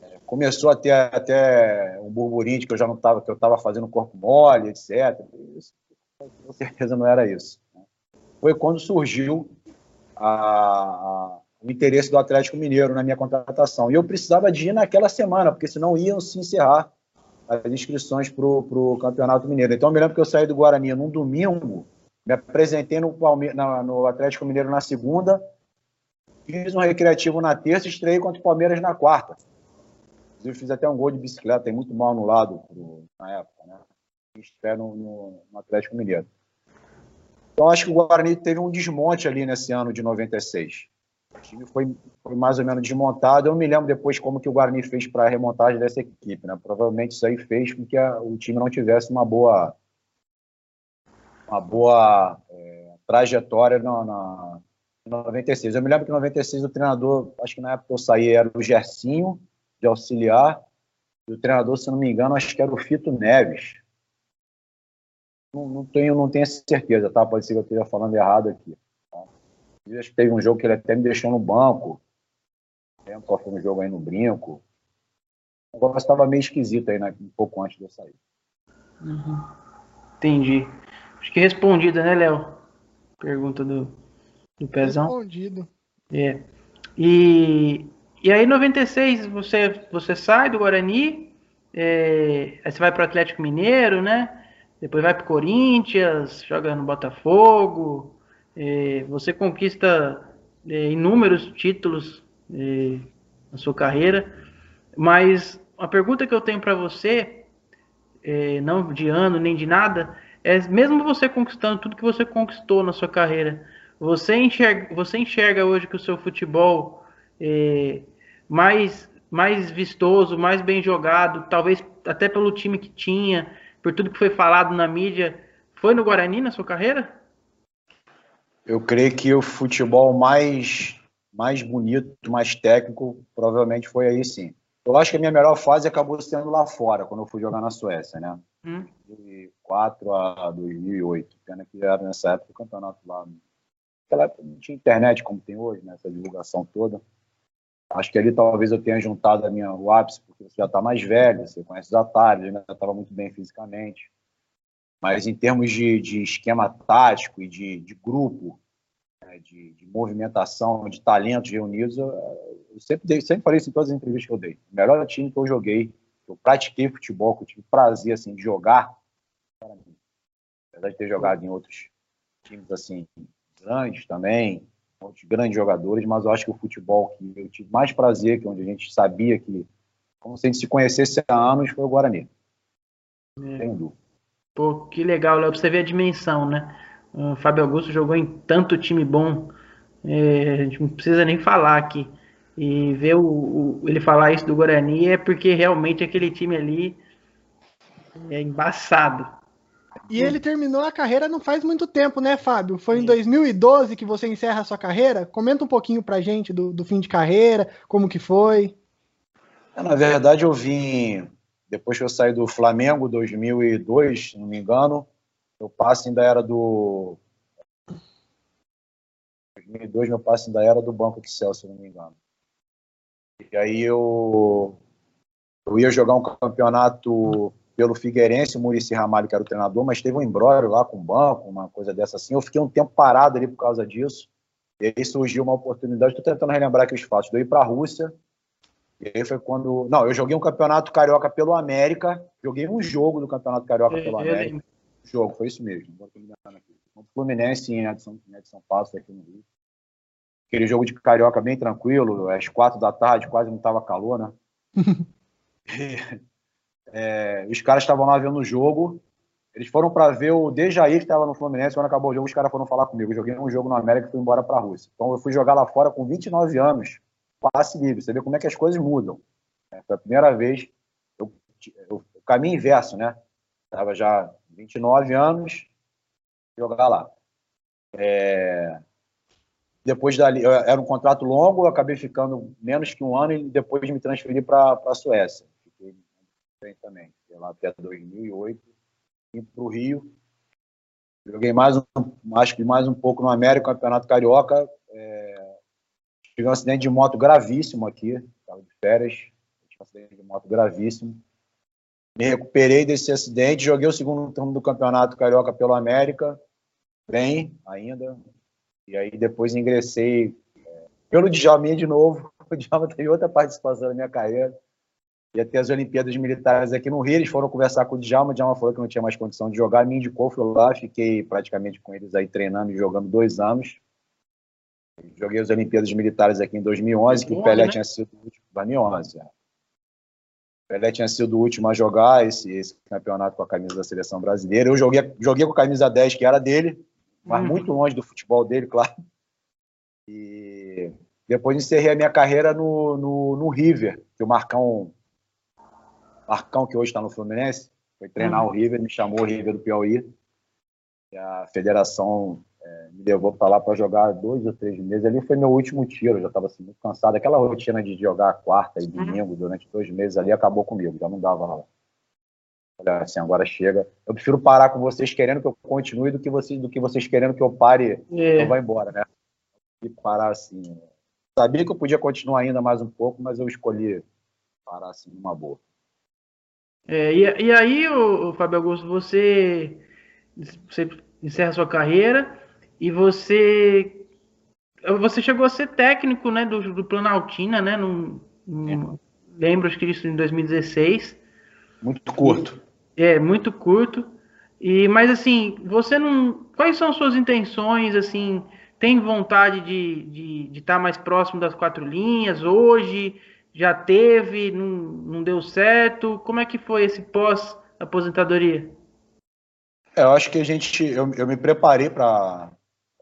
É, começou a ter até um burburinho de que eu já não estava, que eu estava fazendo corpo mole, etc. Isso, com certeza não era isso. Né? Foi quando surgiu a, a, o interesse do Atlético Mineiro na minha contratação. E eu precisava de ir naquela semana, porque senão iam se encerrar as inscrições para o Campeonato Mineiro. Então, eu me lembro que eu saí do Guarani num domingo, me apresentei no, Palme na, no Atlético Mineiro na segunda, fiz um recreativo na terça e estreiei contra o Palmeiras na quarta. Eu fiz até um gol de bicicleta, tem muito mal no lado na época, né? Estreia no, no, no Atlético Mineiro. Então, acho que o Guarani teve um desmonte ali nesse ano de 96. O time foi, foi, mais ou menos desmontado. Eu me lembro depois como que o Guarani fez para a remontagem dessa equipe. Né? Provavelmente isso aí fez com que a, o time não tivesse uma boa, uma boa é, trajetória na, na, em 96. Eu me lembro que em 96 o treinador, acho que na época que eu saí, era o Gercinho, de auxiliar, e o treinador, se não me engano, acho que era o Fito Neves. Não, não tenho, não tenho certeza, tá? Pode ser que eu esteja falando errado aqui. Acho que teve um jogo que ele até me deixou no banco. Lembro qual foi um jogo aí no brinco. O negócio estava meio esquisito aí, né, um pouco antes de eu sair. Uhum. Entendi. Acho que respondida, né, Léo? Pergunta do, do Pezão. Respondido. É. E, e aí, em 96, você, você sai do Guarani, é, aí você vai para o Atlético Mineiro, né? Depois vai para o Corinthians, joga no Botafogo. É, você conquista é, inúmeros títulos é, na sua carreira. Mas a pergunta que eu tenho para você, é, não de ano nem de nada, é mesmo você conquistando tudo que você conquistou na sua carreira, você enxerga, você enxerga hoje que o seu futebol é, mais mais vistoso, mais bem jogado, talvez até pelo time que tinha, por tudo que foi falado na mídia, foi no Guarani na sua carreira? Eu creio que o futebol mais mais bonito, mais técnico, provavelmente foi aí sim. Eu acho que a minha melhor fase acabou sendo lá fora, quando eu fui jogar na Suécia, né? Hum. De 2004 a 2008. Pena que era nessa época o campeonato lá. Naquela época não tinha internet como tem hoje, né? Essa divulgação toda. Acho que ali talvez eu tenha juntado a minha, o ápice, porque você já está mais velho, você conhece os atalhos, já estava muito bem fisicamente. Mas em termos de, de esquema tático e de, de grupo, né, de, de, movimentação, de talentos reunidos, eu, eu sempre, dei, sempre falei isso em todas as entrevistas que eu dei. O melhor time que eu joguei, que eu pratiquei futebol, que eu tive prazer assim, de jogar, apesar de ter jogado em outros times assim grandes também, outros grandes jogadores, mas eu acho que o futebol que eu tive mais prazer, que é onde a gente sabia que, como se a gente se conhecesse há anos, foi o Guarani. É. Sem dúvida. Pô, que legal, Léo, pra você ver a dimensão, né? O Fábio Augusto jogou em tanto time bom, é, a gente não precisa nem falar aqui. E ver o, o, ele falar isso do Guarani é porque realmente aquele time ali é embaçado. E ele terminou a carreira não faz muito tempo, né, Fábio? Foi em 2012 que você encerra a sua carreira. Comenta um pouquinho pra gente do, do fim de carreira, como que foi. É, na verdade, eu vim, depois que eu saí do Flamengo, 2002, se não me engano, meu passe ainda era do... 2002, meu passe ainda era do Banco Excel, se não me engano. E aí eu, eu ia jogar um campeonato pelo Figueirense, o Murici Ramalho, que era o treinador, mas teve um embrólio lá com o banco, uma coisa dessa assim. Eu fiquei um tempo parado ali por causa disso. E aí surgiu uma oportunidade, estou tentando relembrar aqui os fatos. Eu ir para a Rússia, e aí foi quando. Não, eu joguei um campeonato carioca pelo América, joguei um jogo do campeonato carioca pelo América. Jogo, foi isso mesmo. O Fluminense em Edson, em Edson Passos aqui no Rio. Aquele jogo de carioca bem tranquilo, às quatro da tarde, quase não estava calor, né? É, os caras estavam lá vendo o jogo. Eles foram para ver o Dejaí, que estava no Fluminense. Quando acabou o jogo, os caras foram falar comigo. Eu joguei um jogo no América e fui embora para a Rússia. Então, eu fui jogar lá fora com 29 anos, passe livre. Você vê como é que as coisas mudam. É, foi a primeira vez. Eu, eu, o caminho inverso, né? Estava já 29 anos, jogar lá. É, depois dali, era um contrato longo, eu acabei ficando menos que um ano e depois me transferi para a Suécia também, lá até 2008, vim para o Rio, joguei mais um, acho que mais um pouco no América, Campeonato Carioca, é, tive um acidente de moto gravíssimo aqui, estava de férias, tive um acidente de moto gravíssimo, me recuperei desse acidente, joguei o segundo turno do Campeonato Carioca pelo América, bem ainda, e aí depois ingressei é, pelo Djalminha de novo, o Djalma teve outra participação na minha carreira, ia ter as Olimpíadas Militares aqui no Rio, eles foram conversar com o Djalma, o Djalma falou que não tinha mais condição de jogar, me indicou, fui lá, fiquei praticamente com eles aí treinando e jogando dois anos. Joguei as Olimpíadas Militares aqui em 2011, que o Pelé né? tinha sido o último, 2011, é. O Pelé tinha sido o último a jogar esse, esse campeonato com a camisa da seleção brasileira. Eu joguei, joguei com a camisa 10, que era dele, mas uhum. muito longe do futebol dele, claro. E depois encerrei a minha carreira no, no, no River, que o Marcão Marcão, que hoje está no Fluminense, foi treinar uhum. o River, me chamou o River do Piauí. A federação é, me levou para lá para jogar dois ou três meses. Ali foi meu último tiro, eu já estava assim, muito cansado. Aquela rotina de jogar quarta e domingo durante dois meses ali acabou comigo, já não dava Olha, assim, agora chega. Eu prefiro parar com vocês querendo que eu continue do que vocês, do que vocês querendo que eu pare e é. eu vá embora, né? E parar assim. Sabia que eu podia continuar ainda mais um pouco, mas eu escolhi parar assim numa boa. É, e, e, aí, o Fábio Augusto, você, você encerra sua carreira e você você chegou a ser técnico né, do, do Planaltina, né? É. Lembro acho que isso em 2016. Muito curto. É, muito curto. E, mas assim, você não. Quais são suas intenções? Assim, tem vontade de estar de, de tá mais próximo das quatro linhas hoje? Já teve, não, não deu certo? Como é que foi esse pós-aposentadoria? É, eu acho que a gente. Eu, eu me preparei para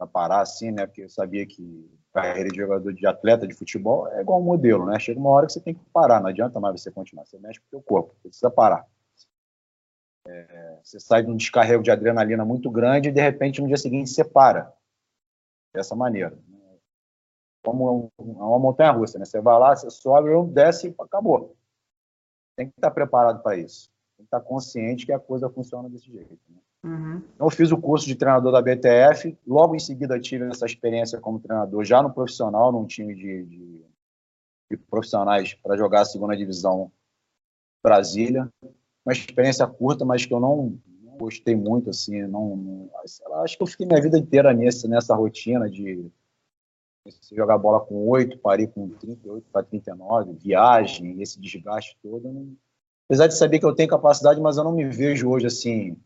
parar assim, né? Porque eu sabia que carreira de jogador de atleta de futebol é igual um modelo, né? Chega uma hora que você tem que parar, não adianta mais você continuar, você mexe com o seu corpo, precisa parar. É, você sai de um descarrego de adrenalina muito grande e de repente no dia seguinte você para. Dessa maneira. Como é uma montanha russa, né? Você vai lá, você sobe, desce e acabou. Tem que estar preparado para isso. Tem que estar consciente que a coisa funciona desse jeito. Né? Uhum. Então, eu fiz o curso de treinador da BTF, logo em seguida tive essa experiência como treinador já no profissional, num time de, de, de profissionais para jogar a segunda divisão Brasília. Uma experiência curta, mas que eu não, não gostei muito, assim, não, não lá, acho que eu fiquei minha vida inteira nessa, nessa rotina de jogar bola com 8, parei com 38 para 39, viagem, esse desgaste todo. Não... Apesar de saber que eu tenho capacidade, mas eu não me vejo hoje assim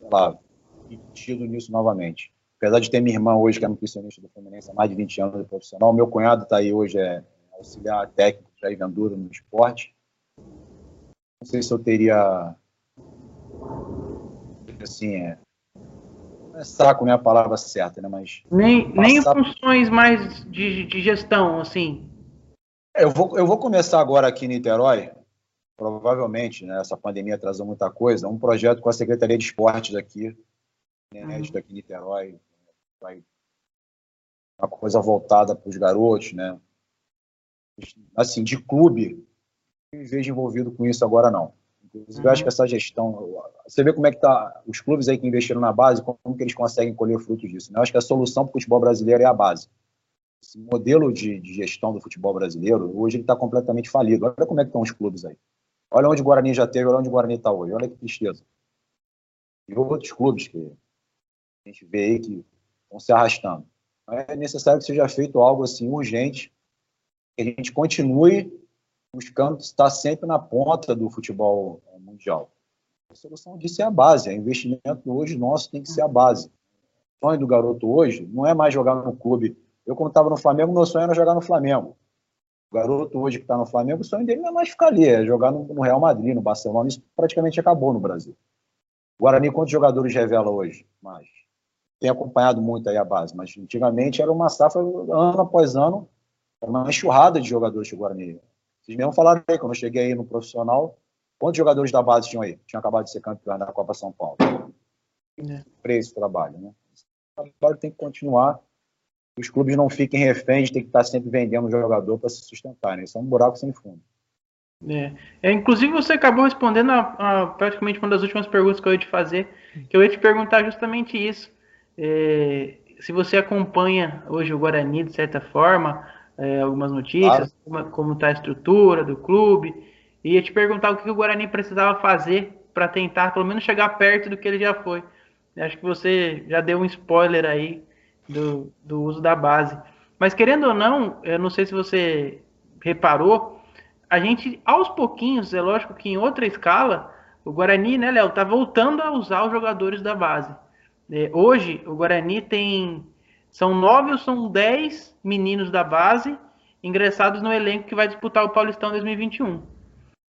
lá, metido nisso novamente. Apesar de ter minha irmã hoje, que é nutricionista do Fluminense há mais de 20 anos de profissional, meu cunhado está aí hoje, é auxiliar técnico de Vendura no esporte. Não sei se eu teria. Assim, é. É saco, não é a palavra certa, né? Mas. Nem, nem funções mais de, de gestão, assim. É, eu vou, eu vou começar agora aqui em Niterói, provavelmente, né, essa pandemia atrasou muita coisa, um projeto com a Secretaria de Esportes aqui, inédito uhum. aqui em Niterói, vai uma coisa voltada para os garotos, né? Assim, de clube, não me vejo envolvido com isso agora, não. Inclusive, uhum. eu acho que essa gestão... Você vê como é que tá os clubes aí que investiram na base, como que eles conseguem colher frutos disso. Né? Eu acho que a solução para o futebol brasileiro é a base. Esse modelo de, de gestão do futebol brasileiro, hoje ele está completamente falido. Olha como é que estão os clubes aí. Olha onde o Guarani já teve, olha onde o Guarani está hoje. Olha que tristeza. E outros clubes que a gente vê aí que estão se arrastando. É necessário que seja feito algo assim urgente, que a gente continue buscando estar sempre na ponta do futebol mundial. A solução disso é a base. O investimento hoje nosso tem que ser a base. O sonho do garoto hoje não é mais jogar no clube. Eu, quando estava no Flamengo, meu sonho era jogar no Flamengo. O garoto hoje que está no Flamengo, o sonho dele não é mais ficar ali, é jogar no, no, Real Madrid, no Barcelona. Isso praticamente acabou no Brasil. O Guarani, quantos jogadores revela hoje? Mais. Tem acompanhado muito aí a base, mas antigamente era uma safra, ano após ano, uma enxurrada de jogadores de Guarani. Vocês mesmo falaram aí, quando eu cheguei aí no profissional, quantos jogadores da base tinham aí? Tinham acabado de ser campeão da Copa São Paulo. É. Esse trabalho, né? Esse trabalho tem que continuar os clubes não fiquem reféns de ter que estar sempre vendendo um jogador para se sustentarem. Né? Isso é um buraco sem fundo. É. é. inclusive, você acabou respondendo a, a, praticamente uma das últimas perguntas que eu ia te fazer, que eu ia te perguntar justamente isso. É, se você acompanha hoje o Guarani, de certa forma, é, algumas notícias, claro. como está a estrutura do clube, e ia te perguntar o que o Guarani precisava fazer para tentar, pelo menos, chegar perto do que ele já foi. Acho que você já deu um spoiler aí do, do uso da base. Mas querendo ou não, eu não sei se você reparou, a gente aos pouquinhos, é lógico que em outra escala, o Guarani, né, Léo, tá voltando a usar os jogadores da base. É, hoje, o Guarani tem. São nove ou são dez meninos da base ingressados no elenco que vai disputar o Paulistão 2021.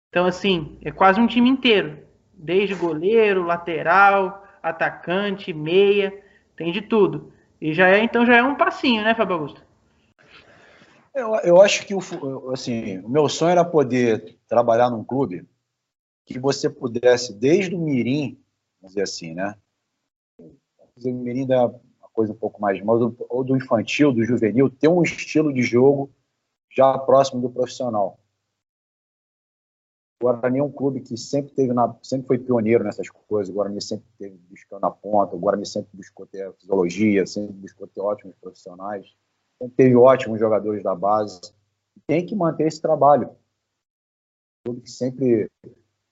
Então, assim, é quase um time inteiro. Desde goleiro, lateral, atacante, meia, tem de tudo. E já é, então já é um passinho, né, Fábio Augusto? Eu, eu acho que o, assim, o meu sonho era poder trabalhar num clube que você pudesse, desde o mirim, vamos dizer assim, né? O mirim é uma coisa um pouco mais, ou do infantil, do juvenil, ter um estilo de jogo já próximo do profissional. O Guarani é um clube que sempre teve na, sempre foi pioneiro nessas coisas. O Guarani sempre teve buscando na ponta. O Guarani sempre buscou ter fisiologia, sempre buscou ter ótimos profissionais. Sempre teve ótimos jogadores da base. Tem que manter esse trabalho. O clube que sempre,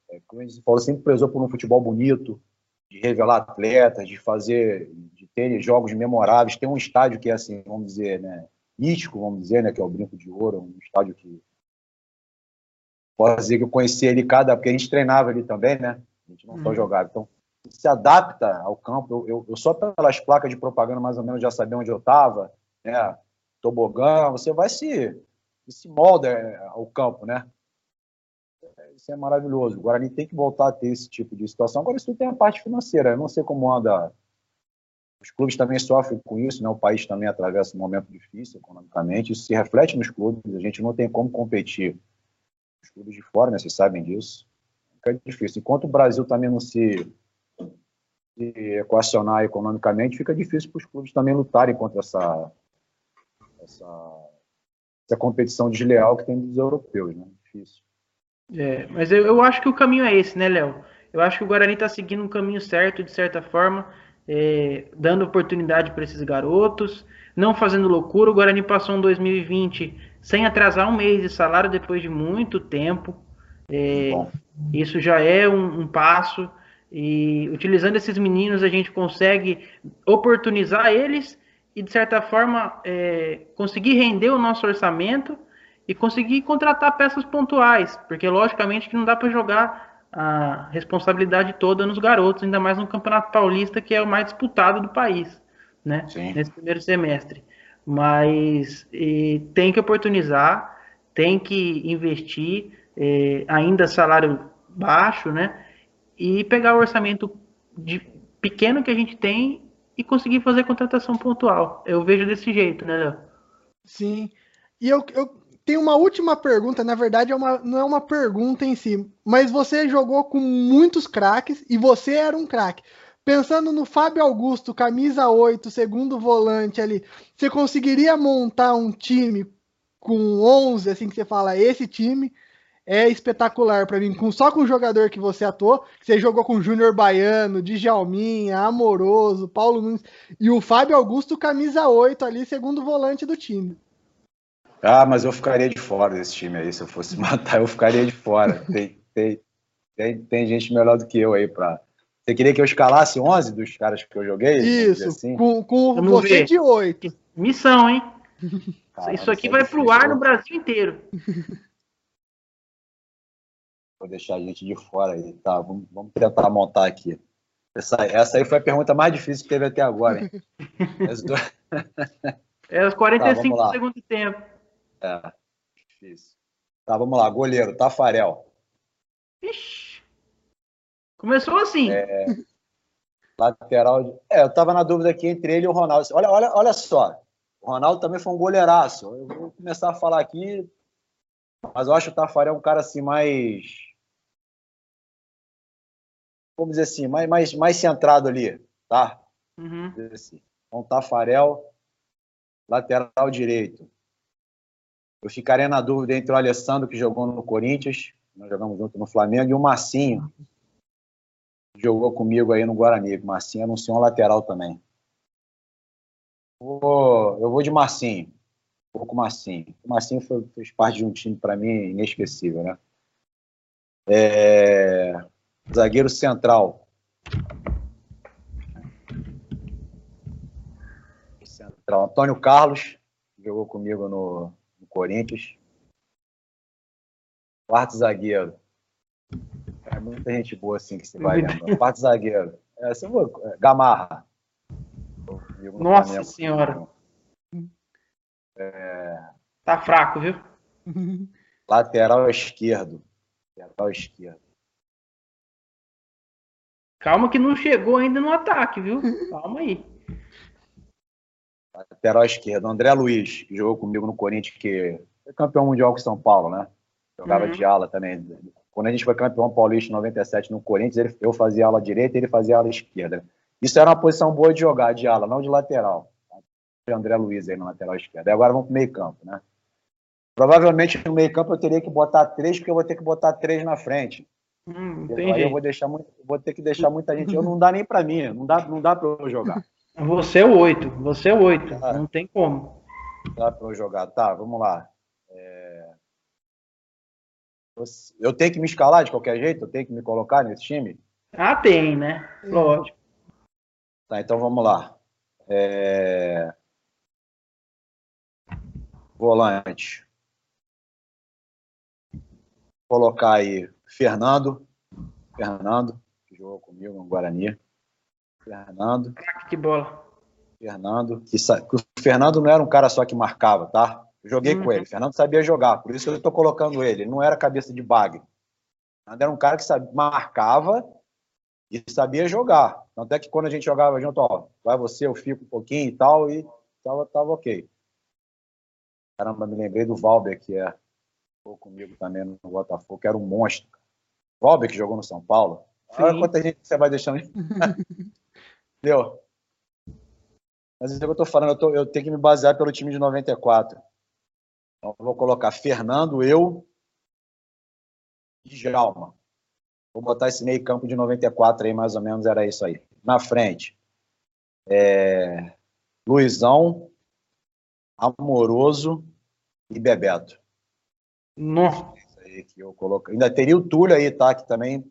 é, como a gente falou, sempre prezou por um futebol bonito, de revelar atletas, de fazer, de ter jogos memoráveis. Tem um estádio que é assim, vamos dizer, né, mítico, vamos dizer, né, que é o Brinco de Ouro, um estádio que posso dizer que eu conheci ele cada, porque a gente treinava ali também, né? A gente não só uhum. jogava. Então, se adapta ao campo. Eu, eu, eu, só pelas placas de propaganda, mais ou menos, já sabia onde eu estava, né? Tobogã, você vai se, se molda é, ao campo, né? Isso é maravilhoso. O Guarani tem que voltar a ter esse tipo de situação. Agora, isso tem a parte financeira. Eu não sei como anda. Os clubes também sofrem com isso, né? O país também atravessa um momento difícil economicamente. Isso se reflete nos clubes. A gente não tem como competir. Os clubes de fora, né? Vocês sabem disso. É difícil. Enquanto o Brasil também não se de equacionar economicamente, fica difícil para os clubes também lutarem contra essa, essa, essa competição desleal que tem dos europeus, né? Difícil. É, mas eu, eu acho que o caminho é esse, né, Léo? Eu acho que o Guarani está seguindo um caminho certo, de certa forma, é, dando oportunidade para esses garotos, não fazendo loucura. O Guarani passou um 2020 sem atrasar um mês de salário depois de muito tempo. É, isso já é um, um passo. E utilizando esses meninos, a gente consegue oportunizar eles e, de certa forma, é, conseguir render o nosso orçamento e conseguir contratar peças pontuais, porque logicamente que não dá para jogar a responsabilidade toda nos garotos, ainda mais no Campeonato Paulista, que é o mais disputado do país, né? Sim. Nesse primeiro semestre. Mas tem que oportunizar, tem que investir, é, ainda salário baixo, né? e pegar o orçamento de, pequeno que a gente tem e conseguir fazer contratação pontual. Eu vejo desse jeito, né, Léo? Sim. E eu, eu tenho uma última pergunta, na verdade é uma, não é uma pergunta em si, mas você jogou com muitos craques e você era um craque. Pensando no Fábio Augusto, camisa 8, segundo volante ali, você conseguiria montar um time com 11, assim que você fala, esse time, é espetacular para mim. Com, só com o jogador que você atuou, que você jogou com Júnior Baiano, Djalminha, Amoroso, Paulo Nunes e o Fábio Augusto, camisa 8 ali, segundo volante do time. Ah, mas eu ficaria de fora desse time aí. Se eu fosse matar, eu ficaria de fora. Tem, tem, tem, tem gente melhor do que eu aí para. Você queria que eu escalasse 11 dos caras que eu joguei? Isso, assim? com, com você ver. de 8. Missão, hein? Cara, Isso aqui vai pro ar no Brasil inteiro. Vou deixar a gente de fora aí, tá? Vamos, vamos tentar montar aqui. Essa, essa aí foi a pergunta mais difícil que teve até agora, hein? é os 45 tá, do segundo tempo. É, difícil. Tá, vamos lá. Goleiro, Tafarel. Ixi. Começou assim. É, lateral. De... É, eu tava na dúvida aqui entre ele e o Ronaldo. Olha, olha, olha só. O Ronaldo também foi um goleiraço. Eu vou começar a falar aqui, mas eu acho o Tafarel um cara assim mais vamos dizer assim, mais, mais, mais centrado ali, tá? Uhum. Assim. Então, Tafarel, lateral direito. Eu ficaria na dúvida entre o Alessandro, que jogou no Corinthians, nós jogamos junto no Flamengo, e o Marcinho, que jogou comigo aí no Guarani. Marcinho anunciou um lateral também. Vou, eu vou de Marcinho. Vou com o Marcinho. O Marcinho foi, fez parte de um time, para mim, inesquecível, né? É, zagueiro central. Central. Antônio Carlos, jogou comigo no, no Corinthians. Quarto zagueiro. É muita gente boa assim que você vai lembrar. Quarto zagueiro. É, assim, Gamarra. Nossa Flamengo, senhora. É... Tá fraco, viu? Lateral esquerdo. Lateral esquerdo. Calma que não chegou ainda no ataque, viu? Calma aí. Lateral esquerdo, André Luiz, que jogou comigo no Corinthians, que foi campeão mundial com São Paulo, né? Jogava uhum. de ala também. Quando a gente foi campeão paulista em 97 no Corinthians, ele, eu fazia ala direita e ele fazia ala esquerda. Isso era uma posição boa de jogar, de ala, não de lateral. André Luiz aí no lateral esquerdo. E agora vamos para o meio campo, né? Provavelmente no meio campo eu teria que botar três, porque eu vou ter que botar três na frente. Hum, aí eu vou deixar muito, vou ter que deixar muita gente. Eu não dá nem para mim, não dá, não dá para eu jogar. Você é o oito, você é o oito, ah, não tem como. Dá para eu jogar, tá? Vamos lá. Eu tenho que me escalar de qualquer jeito, eu tenho que me colocar nesse time. Ah, tem, né? Lógico. Tá, então vamos lá. É... Volante. colocar aí Fernando, Fernando, que jogou comigo no Guarani. Fernando. Que bola. Fernando, que, que, o Fernando não era um cara só que marcava, tá? Joguei uhum. com ele. O Fernando sabia jogar, por isso que eu estou colocando ele. Ele não era cabeça de bag. Fernando era um cara que sabia, marcava e sabia jogar. Tanto é que quando a gente jogava junto, ó, vai você, eu fico um pouquinho e tal, e tava, tava ok. Caramba, me lembrei do Valber, que é jogou comigo também no Botafogo, que era um monstro. Valber, que jogou no São Paulo. Sim. Olha quanta gente você vai deixando. Entendeu? Mas é o que eu tô falando, eu, tô, eu tenho que me basear pelo time de 94. Então, vou colocar Fernando, eu e Jalma. Vou botar esse meio campo de 94 aí, mais ou menos, era isso aí. Na frente, é... Luizão, Amoroso e Bebeto. Nossa. aí que eu coloco. Ainda teria o Túlio aí, tá? Que também.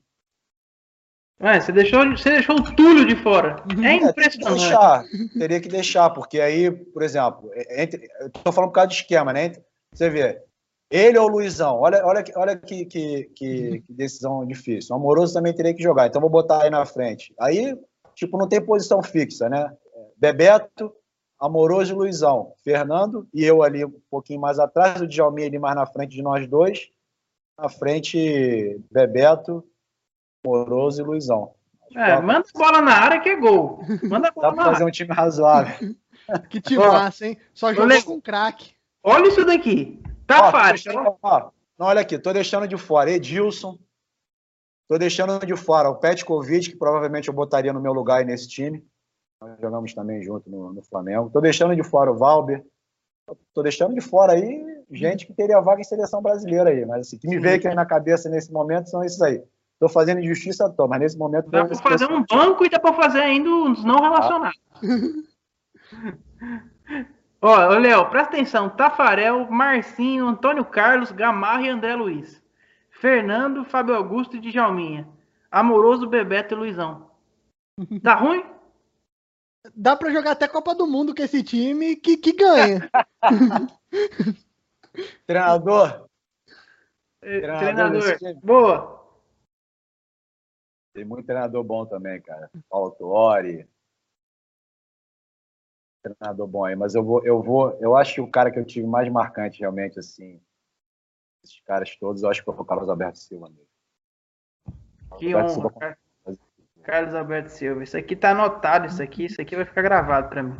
É, você deixou, você deixou o Túlio de fora. É impressionante. É, teria, que deixar, teria que deixar, porque aí, por exemplo, entre, eu tô falando por causa de esquema, né? Você vê, ele ou o Luizão, olha, olha, olha que, que, que, que decisão difícil. O Amoroso também teria que jogar, então vou botar aí na frente. Aí, tipo, não tem posição fixa, né? Bebeto, Amoroso e Luizão. Fernando e eu ali um pouquinho mais atrás, o Djalminha ali mais na frente de nós dois. Na frente, Bebeto, Amoroso e Luizão. É, manda a bola na área que é gol. Manda a bola Dá pra fazer área. um time razoável. que time massa, hein? Só jogou com craque. Olha isso daqui. Tá ó, fácil. Deixando, ó, não, olha aqui, tô deixando de fora Edilson. Tô deixando de fora o Petkovic, que provavelmente eu botaria no meu lugar aí nesse time. Nós jogamos também junto no, no Flamengo. Tô deixando de fora o Valber. Tô deixando de fora aí gente que teria vaga em seleção brasileira aí. Mas assim, que me veio aqui na cabeça nesse momento são esses aí. Tô fazendo injustiça, tô, mas nesse momento. Dá pra fazer um banco e dá pra fazer ainda uns não relacionados. Ah. Ó, Léo, presta atenção. Tafarel, Marcinho, Antônio Carlos, Gamarra e André Luiz. Fernando, Fábio Augusto e Djalminha. Amoroso, Bebeto e Luizão. Tá ruim? Dá pra jogar até Copa do Mundo com esse time que, que ganha. Treinador. Treinador. treinador. Boa. Tem muito treinador bom também, cara. Paulo Tuori, treinador bom aí, mas eu vou, eu vou, eu acho que o cara que eu tive mais marcante realmente, assim, esses caras todos, eu acho que foi o Carlos Alberto Silva mesmo. Que honra, Silva... Carlos Alberto Silva. Isso aqui tá anotado, isso aqui, isso aqui vai ficar gravado para mim.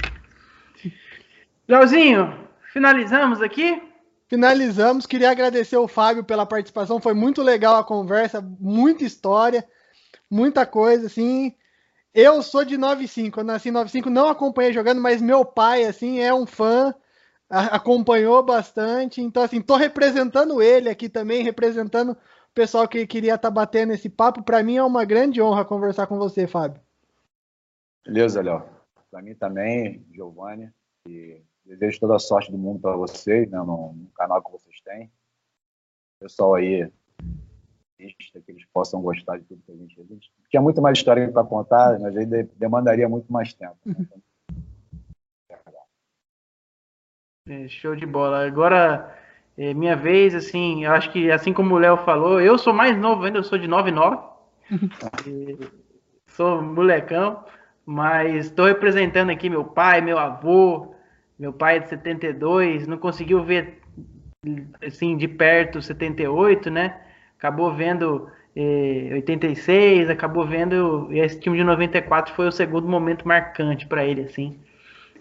Leozinho, finalizamos aqui? Finalizamos. Queria agradecer o Fábio pela participação. Foi muito legal a conversa, muita história, muita coisa, assim. Eu sou de 95, eu nasci em 95, não acompanhei jogando, mas meu pai, assim, é um fã, acompanhou bastante. Então, assim, tô representando ele aqui também, representando o pessoal que queria estar tá batendo esse papo. Para mim é uma grande honra conversar com você, Fábio. Beleza, Léo. Para mim também, Giovanni. E desejo toda a sorte do mundo para vocês, né, no, no canal que vocês têm. Pessoal aí que eles possam gostar de tudo que a gente. Gente tinha muito mais história para contar, mas aí demandaria muito mais tempo. Né? É, show de bola. Agora, é minha vez, assim, eu acho que assim como o Léo falou, eu sou mais novo ainda, eu sou de 99. sou molecão, mas estou representando aqui meu pai, meu avô, meu pai é de 72, não conseguiu ver assim de perto 78, né? Acabou vendo eh, 86, acabou vendo e esse time de 94 foi o segundo momento marcante para ele, assim.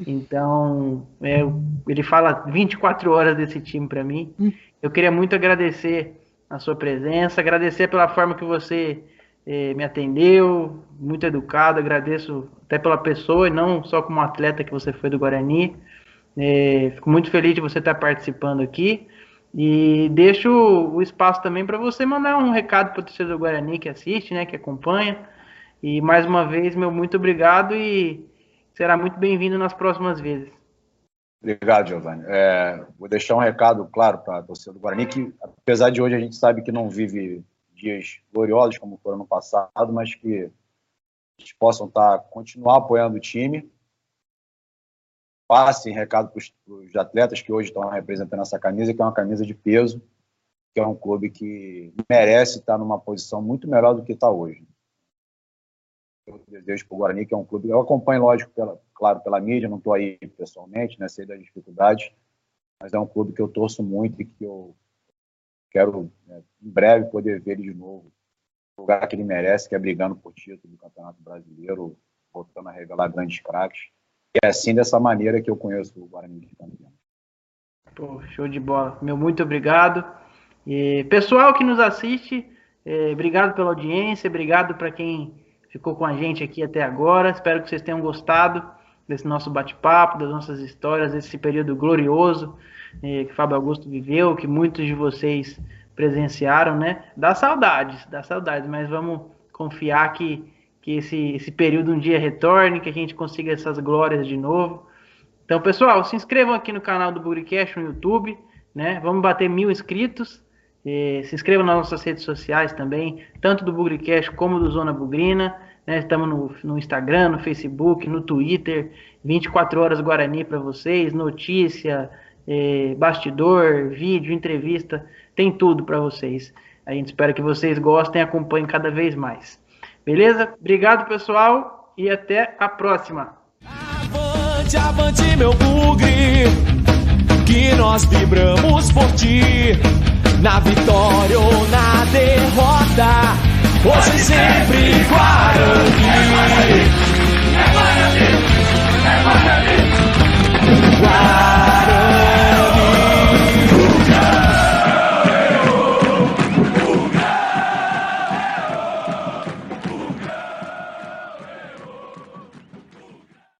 Então, é, ele fala 24 horas desse time para mim. Hum. Eu queria muito agradecer a sua presença, agradecer pela forma que você eh, me atendeu, muito educado, agradeço até pela pessoa e não só como atleta que você foi do Guarani. Eh, fico muito feliz de você estar participando aqui. E deixo o espaço também para você mandar um recado para o torcedor Guarani que assiste, né, que acompanha. E mais uma vez, meu muito obrigado e será muito bem-vindo nas próximas vezes. Obrigado, Giovanni. É, vou deixar um recado claro para a torcida do Guarani, que apesar de hoje a gente sabe que não vive dias gloriosos como foram no passado, mas que eles possam estar, tá, continuar apoiando o time passem recado para os atletas que hoje estão representando essa camisa, que é uma camisa de peso. que é um clube que merece estar numa posição muito melhor do que está hoje. Eu desejo para o Guarani, que é um clube. Eu acompanho, lógico, pela, claro, pela mídia, não estou aí pessoalmente, né, sei das dificuldades, mas é um clube que eu torço muito e que eu quero, né, em breve, poder ver ele de novo no lugar que ele merece, que é brigando por título do Campeonato Brasileiro, voltando a revelar grandes craques. É assim, dessa maneira, que eu conheço o Guarani de Campinas. Pô, show de bola. Meu muito obrigado. E, pessoal que nos assiste, é, obrigado pela audiência, obrigado para quem ficou com a gente aqui até agora. Espero que vocês tenham gostado desse nosso bate-papo, das nossas histórias, desse período glorioso é, que Fábio Augusto viveu, que muitos de vocês presenciaram, né? Dá saudades, dá saudades, mas vamos confiar que, que esse, esse período um dia retorne, que a gente consiga essas glórias de novo. Então, pessoal, se inscrevam aqui no canal do Buricast no YouTube, né? Vamos bater mil inscritos. E se inscrevam nas nossas redes sociais também, tanto do Bugricast como do Zona Bugrina. Né? Estamos no, no, Instagram, no Facebook, no Twitter. 24 horas Guarani para vocês, notícia, eh, bastidor, vídeo, entrevista, tem tudo para vocês. A gente espera que vocês gostem e acompanhem cada vez mais. Beleza? Obrigado, pessoal, e até a próxima. Avante, avante, meu bugre, que nós vibramos por ti, na vitória ou na derrota, hoje e sempre Guarani. É Guarani, é Guarani, é Guarani. Guarani.